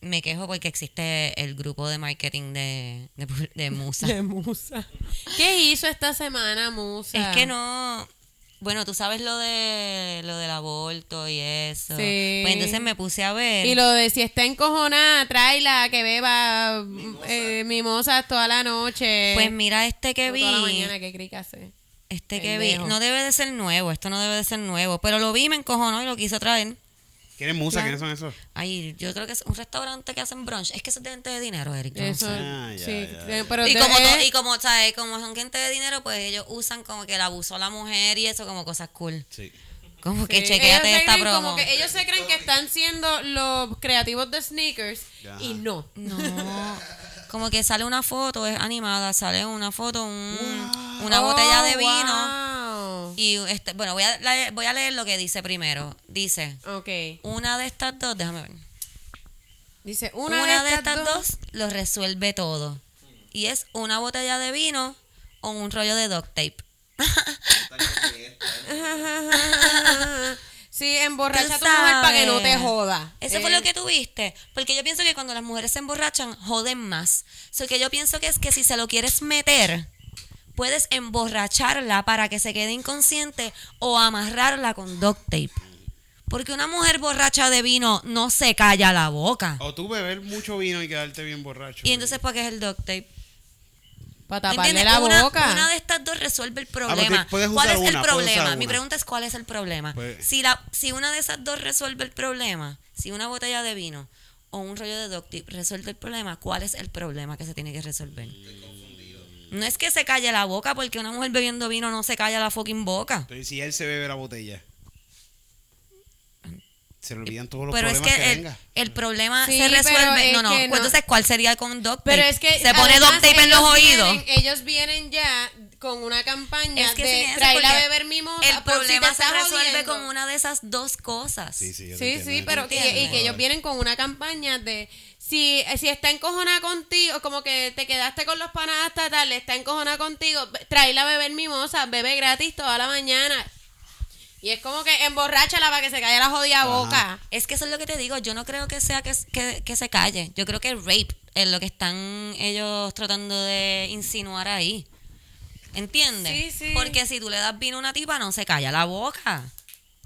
Me quejo porque existe el grupo de marketing de, de, de Musa. De Musa. ¿Qué hizo esta semana Musa? Es que no. Bueno, tú sabes lo de lo del aborto y eso. Sí. Pues entonces me puse a ver. Y lo de si está encojonada, tráela, que beba eh, mimosas toda la noche. Pues mira este que O vi. Toda la mañana, que crica hace. Este que vi. No debe de ser nuevo. Esto no debe de ser nuevo. Pero lo vi, me encojonó y lo quise traer. ¿Quiénes musa? Claro. ¿Quiénes son esos? Ay, yo creo que es un restaurante que hacen brunch. Es que eso es de gente de dinero, Eric. yo no Eso, sé. Ah, ya, sí. ya, ya. Pero Y como, y como, ¿sabes? Como son gente de dinero, pues ellos usan como que la abusó la mujer y eso como cosas cool. Sí. Como sí, que ellos chequeate esta promo. como que ellos se creen que están siendo los creativos de sneakers Ajá. y no. No, como que sale una foto, es animada, sale una foto, un- una botella de vino. wow. Y este, bueno, voy a, leer, voy a leer lo que dice primero. Dice, una de estas dos, déjame ver. Dice, Una, una, de, estas dos, lo resuelve todo. Y es una botella de vino o un rollo de duct tape. Sí, emborracha a tu mujer para que no te joda. Eso fue Eh, lo que tuviste. Porque yo pienso que cuando las mujeres se emborrachan, joden más. So que yo pienso que es que si se lo quieres meter, puedes emborracharla para que se quede inconsciente o amarrarla con duct tape. Porque una mujer borracha de vino no se calla la boca. O tú beber mucho vino y quedarte bien borracho. Y entonces, ¿para qué es el duct tape? Para taparle la una, boca. una de estas dos resuelve el porque problema. puedes ¿Cuál es una, el problema? Mi pregunta es ¿cuál es el problema? Pues- Si, la, si una de esas dos resuelve el problema, si una botella de vino o un rollo de duct tape resuelve el problema, ¿cuál es el problema que se tiene que resolver? No es que se calle la boca, porque una mujer bebiendo vino no se calla la fucking boca. Entonces, si él se bebe la botella, se le olvidan todos los Pero es problemas que que, el, tenga. el problema Sí, se pero resuelve. es No, pues no. entonces, ¿cuál sería con duct tape? Pero es que se pone duct tape en los oídos. vienen- ellos vienen ya con una campaña Es que de traerla a beber mimosa El si problema te se resuelve jodiendo. con una de esas dos cosas. Sí, sí, Sí, sí, pero te y, que ellos vienen con una campaña de si, si está encojonada contigo, como que te quedaste con los panas hasta tarde, está encojonada contigo, tráela a beber mimosa, bebe gratis toda la mañana. Y es como que emborráchala para que se caiga la jodida boca. Es que eso es lo que te digo. Yo no creo que sea que, que, que se calle. Yo creo que rape es lo que están ellos tratando de insinuar ahí. ¿Entiendes? Sí, sí. Porque si tú le das vino a una tipa, no se calla la boca.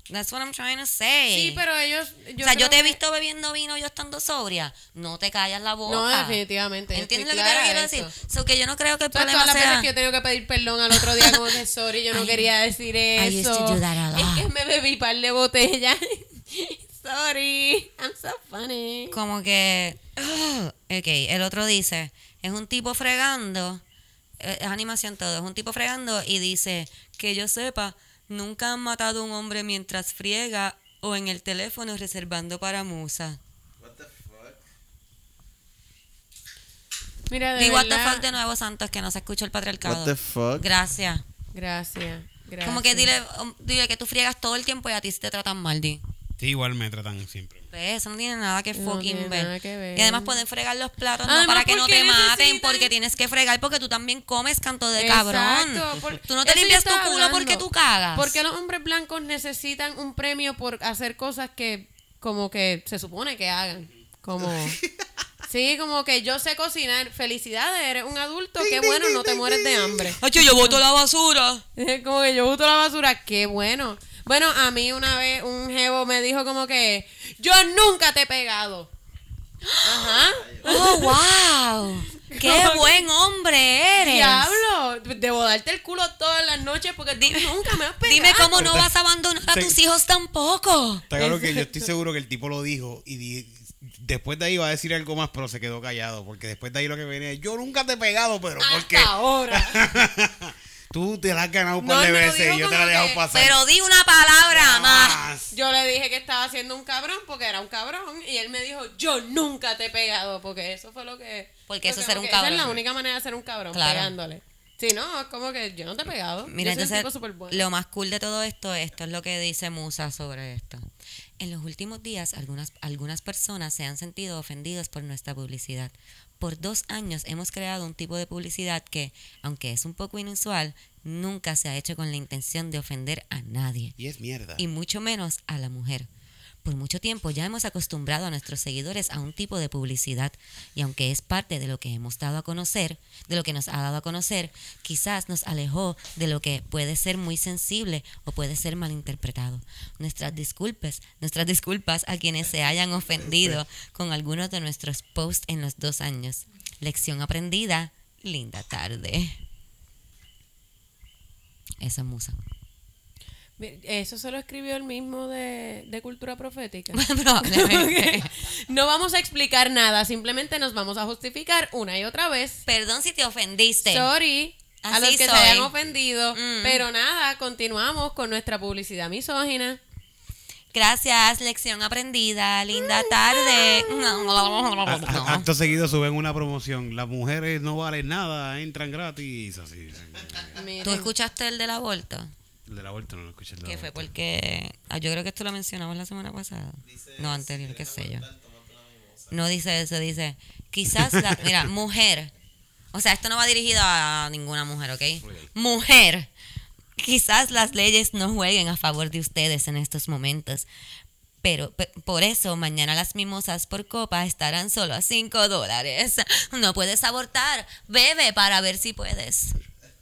That's what I'm trying to say. Sí, pero ellos... o sea, yo te he visto bebiendo vino yo estando sobria. No te callas la boca. No, definitivamente. yo ¿Entiendes lo que te quiero de decir? So que yo no creo que el problema todas las veces que yo he tenido que pedir perdón al otro día, como que sorry, yo no I- quería decir eso. Es que me bebí par de botellas. sorry, I'm so funny. como que ok el otro dice es un tipo fregando es animación todo es un tipo fregando y dice que yo sepa nunca han matado a un hombre mientras friega o en el teléfono reservando para musa Mira, de Di what the verdad, fuck de nuevo Santos que no se escucha el patriarcado What the fuck? gracias Gracias, gracias. como que dile um, dile que tú friegas todo el tiempo y a ti se te tratan mal di Sí, igual me tratan siempre. Pues, eso no tiene nada que No fucking tiene ver. nada que ver. Y además pueden fregar los platos no para que no ¿por qué te maten, necesitan? porque tienes que fregar porque tú también comes canto de Exacto, cabrón. por- Tú no te eso limpias tu culo hablando. porque tú cagas. Porque los hombres blancos necesitan un premio por hacer cosas que como que se supone que hagan. Como Sí, como que yo sé cocinar. Felicidades, eres un adulto, qué bueno, no te mueres de hambre. Hacho, yo boto la basura. como que yo boto la basura, qué bueno. Bueno, a mí una vez un jevo me dijo como que yo nunca te he pegado. Ajá. Oh, wow. Qué buen hombre eres. Diablo, debo darte el culo todas las noches porque nunca me has pegado. Dime cómo no vas a abandonar a tus hijos tampoco. Está claro que yo estoy seguro que el tipo lo dijo y di- después de ahí iba a decir algo más, pero se quedó callado. Porque después de ahí lo que venía es, yo nunca te he pegado, pero porque Hasta ahora. tú te la has ganado un No, par de veces y yo te la he dejado pasar. Pero di una palabra más. Yo le dije que estaba haciendo un cabrón porque era un cabrón y él me dijo, yo nunca te he pegado porque eso fue lo que... Porque eso es ser un porque Esa es cabrón. la única manera de ser un cabrón, Claro. pegándole. Si no, es como que yo no te he pegado. Mira, yo soy un entonces, bueno. lo más cool de todo esto, esto es lo que dice Musa sobre esto. En los últimos días, algunas, algunas personas se han sentido ofendidas por nuestra publicidad. Por dos años hemos creado un tipo de publicidad que, aunque es un poco inusual, nunca se ha hecho con la intención de ofender a nadie, Y es mierda. y mucho menos a la mujer. Por mucho tiempo ya hemos acostumbrado a nuestros seguidores a un tipo de publicidad y aunque es parte de lo que hemos dado a conocer, de lo que nos ha dado a conocer, quizás nos alejó de lo que puede ser muy sensible o puede ser malinterpretado. Nuestras disculpas, nuestras disculpas a quienes se hayan ofendido con algunos de nuestros posts en los dos años. Lección aprendida, linda tarde. Esa es musa. Eso se lo escribió el mismo de, de Cultura Profética. No vamos a explicar nada, simplemente nos vamos a justificar una y otra vez. Perdón si te ofendiste. Sorry a Así los que soy. se hayan ofendido, Mm. pero nada, continuamos con nuestra publicidad misógina. Gracias, lección aprendida. Linda tarde. A- a- acto seguido suben una promoción. Las mujeres no valen nada, entran gratis. Así. Miren, ¿Tú escuchaste el del aborto? El de la vuelta no lo escuché. el Que fue porque. ah, yo creo que esto lo mencionamos la semana pasada. No, anterior, qué sé yo. No dice eso, dice. Quizás la. Mira, mujer. O sea, esto no va dirigido a ninguna mujer, ¿ok? Mujer. Quizás las leyes no jueguen a favor de ustedes en estos momentos. Pero pe- por eso mañana las mimosas por copa estarán solo a 5 dólares. No puedes abortar. Bebe para ver si puedes.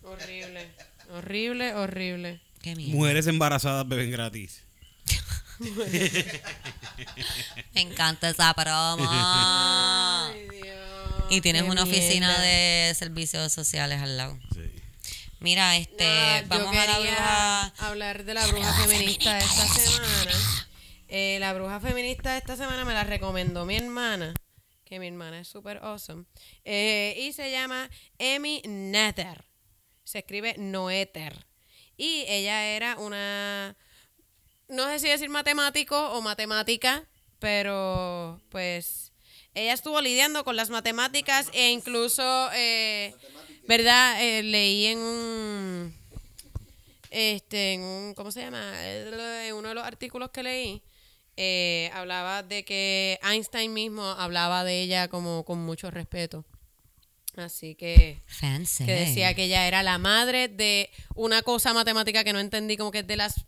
horrible, horrible, horrible. Qué miedo. Mujeres embarazadas beben gratis. Me encanta esa promo. Ay, Dios, Y tienes qué una oficina mierda. de servicios sociales al lado. Sí. Mira, este, vamos yo a la quería bruja. hablar de la bruja feminista de esta semana. Eh, la bruja feminista de esta semana me la recomendó mi hermana, que mi hermana es súper awesome. Eh, y se llama Emmy Nether. Se escribe Noether. Y ella era una, no sé si decir matemático o matemática, pero pues ella estuvo lidiando con las matemáticas e incluso, eh, ¿verdad? Eh, leí en un, este, en un, ¿cómo se llama? Eh, En uno de los artículos que leí, eh, hablaba de que Einstein mismo hablaba de ella como con mucho respeto. Así que Fancy. que decía que ella era la madre de una cosa matemática que no entendí, como que es de las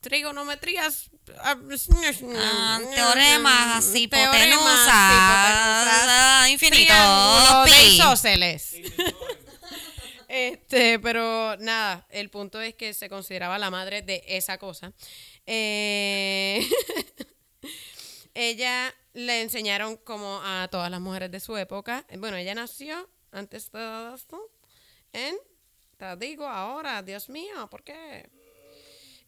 trigonometrías. Ah, teoremas así, hipotenusas, ah, infinito, triángulos de pi. isósceles. Este, pero nada, el punto es que se consideraba la madre de esa cosa. Eh, ella le enseñaron como a todas las mujeres de su época. Bueno, ella nació antes de todo esto en, te digo ahora, Dios mío, ¿por qué?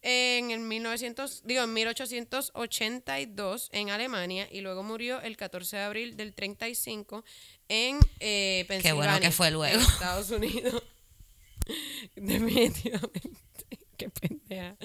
En el 1900, digo, en 1882 en Alemania y luego murió el 14 de abril del 35 en eh, Pensilvania. bueno que fue luego. en Estados Unidos. Definitivamente. Qué pendeja.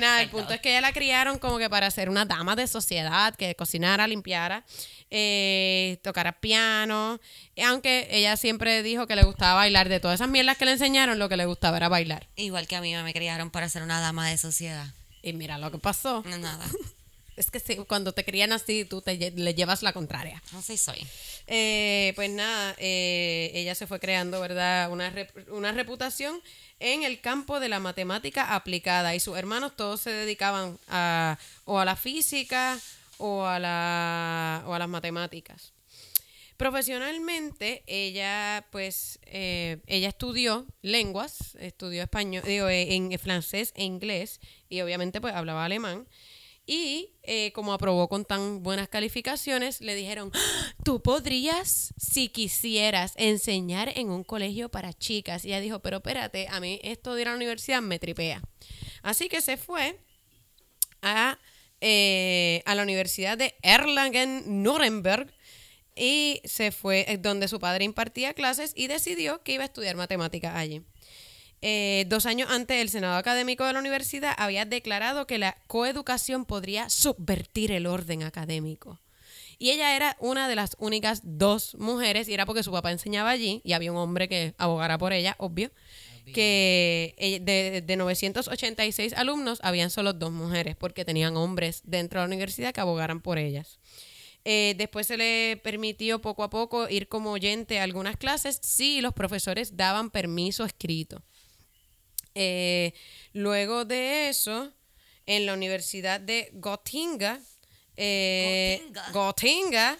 Nada, el punto es que ella la criaron como que para ser una dama de sociedad, que cocinara, limpiara, eh, tocara piano. Aunque ella siempre dijo que le gustaba bailar. De todas esas mierdas que le enseñaron, lo que le gustaba era bailar. Igual que a mí me criaron para ser una dama de sociedad. Y mira lo que pasó. Nada. Es que sí, cuando te crían así, tú te le llevas la contraria. Así soy. Eh, pues nada, eh, ella se fue creando, ¿verdad? Una, rep- una reputación en el campo de la matemática aplicada y sus hermanos todos se dedicaban a, o a la física o a, la, o a las matemáticas. Profesionalmente, ella, pues, eh, ella estudió lenguas, estudió español, digo, eh, en francés e inglés, y obviamente, pues, hablaba alemán. Y eh, como aprobó con tan buenas calificaciones, le dijeron, "¡Ah! tú podrías, si quisieras, enseñar en un colegio para chicas. Y ella dijo, pero espérate, a mí esto de ir a la universidad me tripea. Así que se fue a, eh, a la Universidad de Erlangen-Nuremberg y se fue eh, donde su padre impartía clases y decidió que iba a estudiar matemáticas allí. Eh, dos años antes, el Senado Académico de la universidad había declarado que la coeducación podría subvertir el orden académico. Y ella era una de las únicas dos mujeres, y era porque su papá enseñaba allí, y había un hombre que abogara por ella, obvio, que eh, de, de 986 alumnos habían solo dos mujeres, porque tenían hombres dentro de la universidad que abogaran por ellas. Eh, después se le permitió poco a poco ir como oyente a algunas clases si los profesores daban permiso escrito. Eh, luego de eso, en la Universidad de Gotinga, eh, Gotinga. Gotinga,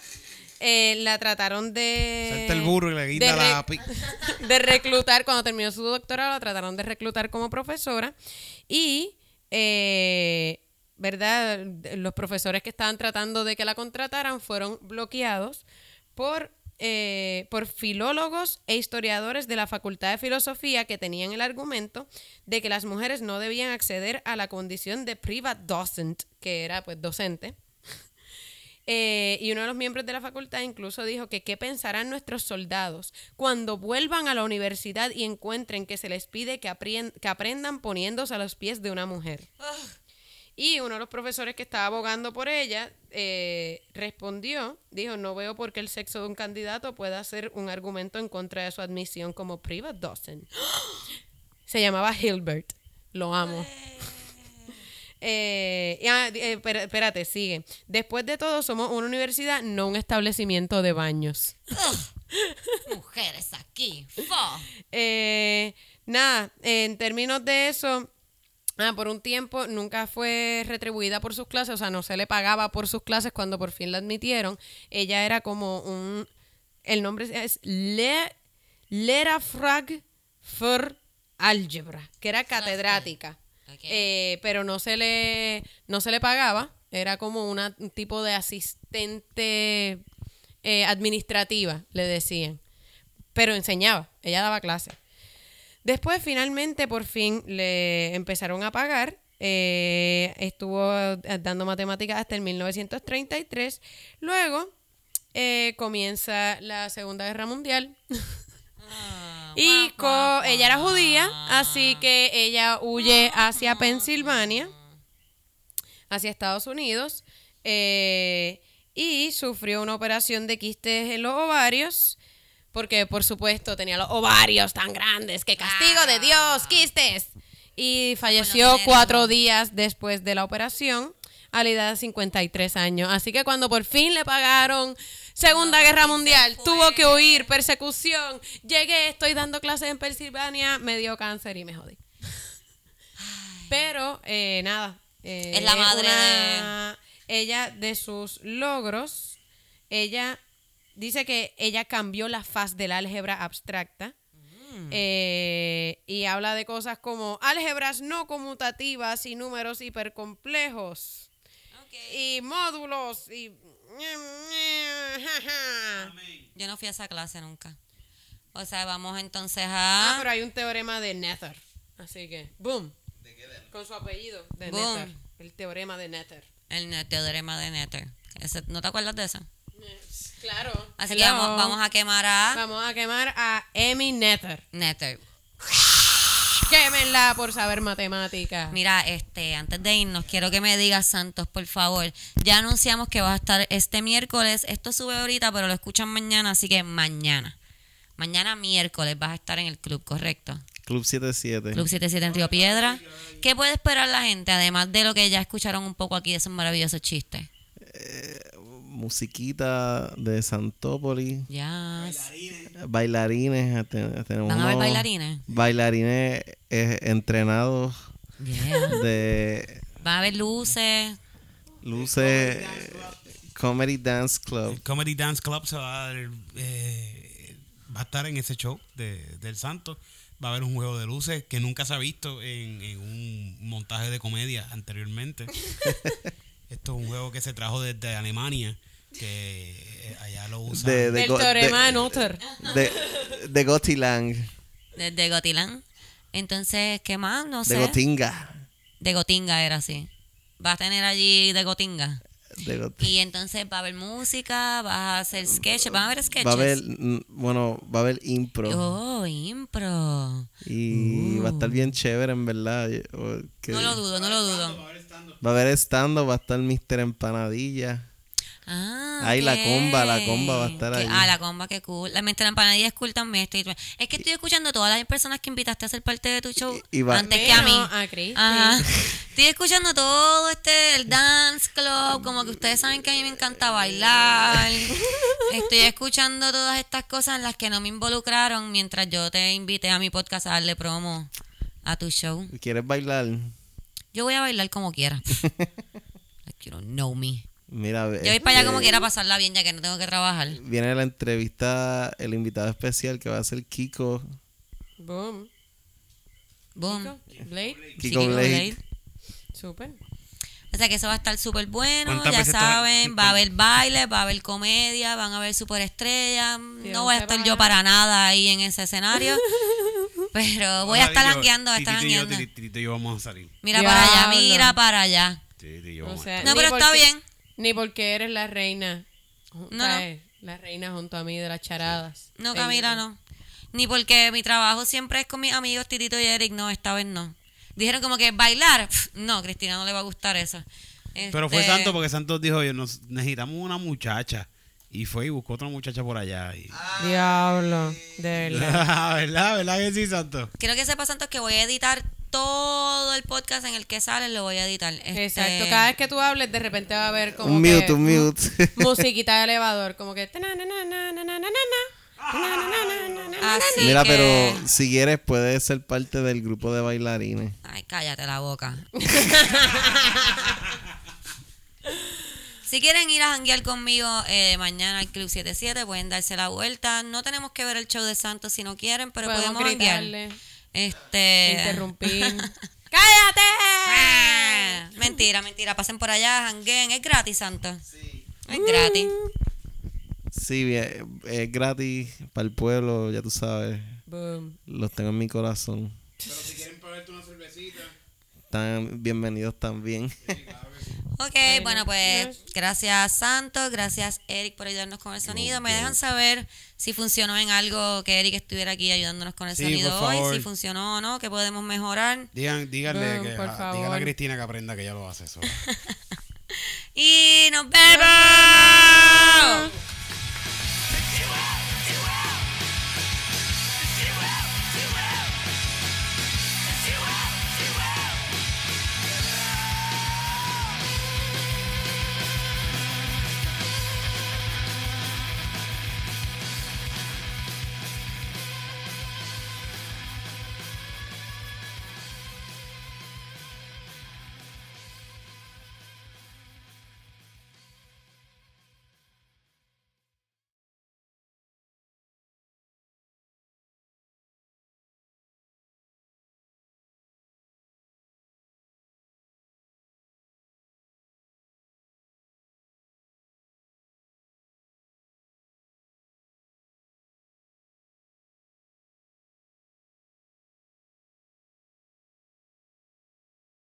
eh, la trataron de... Salta el burro y le de quita re- la... pi- de reclutar, cuando terminó su doctorado, la trataron de reclutar como profesora y, eh, ¿verdad? Los profesores que estaban tratando de que la contrataran fueron bloqueados por, eh, por filólogos e historiadores de la Facultad de Filosofía que tenían el argumento de que las mujeres no debían acceder a la condición de private docent, que era pues docente. Eh, y uno de los miembros de la facultad incluso dijo que qué pensarán nuestros soldados cuando vuelvan a la universidad y encuentren que se les pide que, aprendan poniéndose a los pies de una mujer. Y uno de los profesores que estaba abogando por ella eh, respondió, dijo, no veo por qué el sexo de un candidato pueda ser un argumento en contra de su admisión como private docent. Se llamaba Hilbert, lo amo. Eh, y, ah, eh, espérate, sigue. Después de todo, somos una universidad, no un establecimiento de baños. Mujeres aquí. Eh, nada, en términos de eso, ah, por un tiempo nunca fue retribuida por sus clases, o sea, no se le pagaba por sus clases cuando por fin la admitieron. Ella era como un, el nombre es Le, Lehrerfrag für Algebra, que era catedrática. Eh, pero no se le no se le pagaba era como una- un tipo de asistente eh, administrativa le decían pero enseñaba ella daba clases después finalmente por fin le empezaron a pagar. Eh, estuvo eh, dando matemáticas hasta el 1933 luego eh, comienza la segunda guerra mundial. Y co- ella era judía, así que ella huye hacia Pensilvania, hacia Estados Unidos, eh, y sufrió una operación de quistes en los ovarios, porque por supuesto tenía los ovarios tan grandes, que castigo de Dios, quistes. Y falleció cuatro días después de la operación, a la edad de 53 años. Así que cuando por fin le pagaron Segunda Guerra Mundial, tuvo que huir, persecución. Llegué, estoy dando clases en Pensilvania, me dio cáncer y me jodí. Pero, eh, nada. eh, Es la madre una- Ella, de sus logros, ella dice que ella cambió la faz del álgebra abstracta. eh, y habla de cosas como álgebras no conmutativas y números hipercomplejos y módulos y Yo no fui a esa clase nunca. O sea, vamos entonces Ah, a. pero hay un teorema de Nether. Así que, boom. Con su apellido, de Boom. Nether. El teorema de Nether. El teorema de Nether. Ese- ¿No te acuerdas de eso? Claro. Así que vamos, vamos a quemar a Vamos a quemar a Emi Nether. Nether. Quémenla por saber matemáticas. Mira, este, antes de irnos, quiero que me digas, Santos, por favor. Ya anunciamos que vas a estar este miércoles. Esto sube ahorita, pero lo escuchan mañana, así que mañana. Mañana miércoles vas a estar en el club, ¿correcto? Club 77. Club 77 en Río Piedra. ¿Qué puede esperar la gente, además de lo que ya escucharon un poco aquí de esos maravillosos chistes? Musiquita de Santópolis. Ya. Bailarines. te- tenemos ¿Van a haber bailarines? Bailarines eh, entrenados Yeah. de Va a haber luces. Luces Comedy Dance Club. El Comedy Dance Club se va a dar, eh, va a estar en ese show de, del Santo. Va a haber un juego de luces que nunca se ha visto en, en un montaje de comedia anteriormente. Esto es un juego que se trajo desde Alemania, que eh, allá lo usan. De, de, Del teorema de de, de, de Gotilang, Desde Gotilán. Entonces, ¿qué más? No sé. de Gotinga. De Gotinga era así. Vas a tener allí de Gotinga. De Got- Y entonces va a haber música, vas a hacer sketches, van a haber sketches. Va a haber, mm, bueno, va a haber impro. Oh, impro. Y va a estar bien chévere, en verdad. y- o que- No lo dudo, no lo dudo. Va a haber stand va a estar Mr. Empanadilla. Ah, Ahí la comba, la comba va a estar ahí. Ah, la comba, qué cool. La mente la empanadilla es cool también. Estoy, es que estoy escuchando a todas las personas que invitaste a ser parte de tu show Y- y va- antes que a mí. A. Ajá. Estoy escuchando todo este, el dance club, como que ustedes saben que a mí me encanta bailar. Estoy escuchando todas estas cosas en las que no me involucraron mientras yo te invité a mi podcast a darle promo a tu show. ¿Quieres bailar? Yo voy a bailar como quiera. Like you don't know me. Mira, Yo voy para allá como este, quiera pasarla bien ya que no tengo que trabajar. Viene la entrevista, el invitado especial que va a ser Kiko. Boom. Boom. Blade. Kiko Kiko Blade. Blade. Súper. O sea que eso va a estar súper bueno, ¿Cuántas ya saben, va a haber baile, va a haber comedia, van a haber superestrellas. No voy a estar yo para nada ahí en ese escenario, pero voy a estar jangueando, voy a estar y yo. Titito- y yo vamos a salir. Mira para allá, mira para allá. Titito y yo O vamos a. No, pero está bien. Ni porque eres la reina. No, no. La reina junto a mí de las charadas. No, Ey, Camila, no. Ni porque mi trabajo siempre es con mis amigos Titito y Eric, no, esta vez no. Dijeron como que bailar, Pff, no, Cristina no le va a gustar eso. Pero fue Este, Santo porque Santos dijo, "Oye, nos necesitamos una muchacha. Y fue y buscó otra muchacha por allá. y- Diablo. De verdad. ¿Verdad? ¿Verdad que sí, Santos? Quiero que sepa, Santos, que voy a editar todo el podcast en el que sale, lo voy a editar. Este, Exacto. Cada vez que tú hables, de repente va a haber como. Un que mute, un mute. Musiquita de elevador. Como que. Así Mira, que- pero si quieres puedes ser parte del grupo de bailarines. Ay, cállate la boca. si quieren ir a janguear conmigo eh, mañana al Club 77, pueden darse la vuelta. No tenemos que ver el show de Santos si no quieren, pero podemos, Podemos janguear. Este... interrumpir. ¡Cállate! Ah, mentira, mentira. Pasen por allá, jangueen. Es gratis, Santos. Es gratis. Sí, bien, es gratis para el pueblo, ya tú sabes. Boom. Los tengo en mi corazón. Pero si quieren pagarte una cervecita. Están bienvenidos también. Ok, bueno, pues gracias Santos, gracias Eric por ayudarnos con el sonido. Me dejan saber si funcionó en algo que Eric estuviera aquí ayudándonos con el Sí, sonido hoy, si funcionó o no, que podemos mejorar. Digan, díganle que, por a- favor. díganle a Cristina que aprenda que ella lo hace eso. Y nos vemos.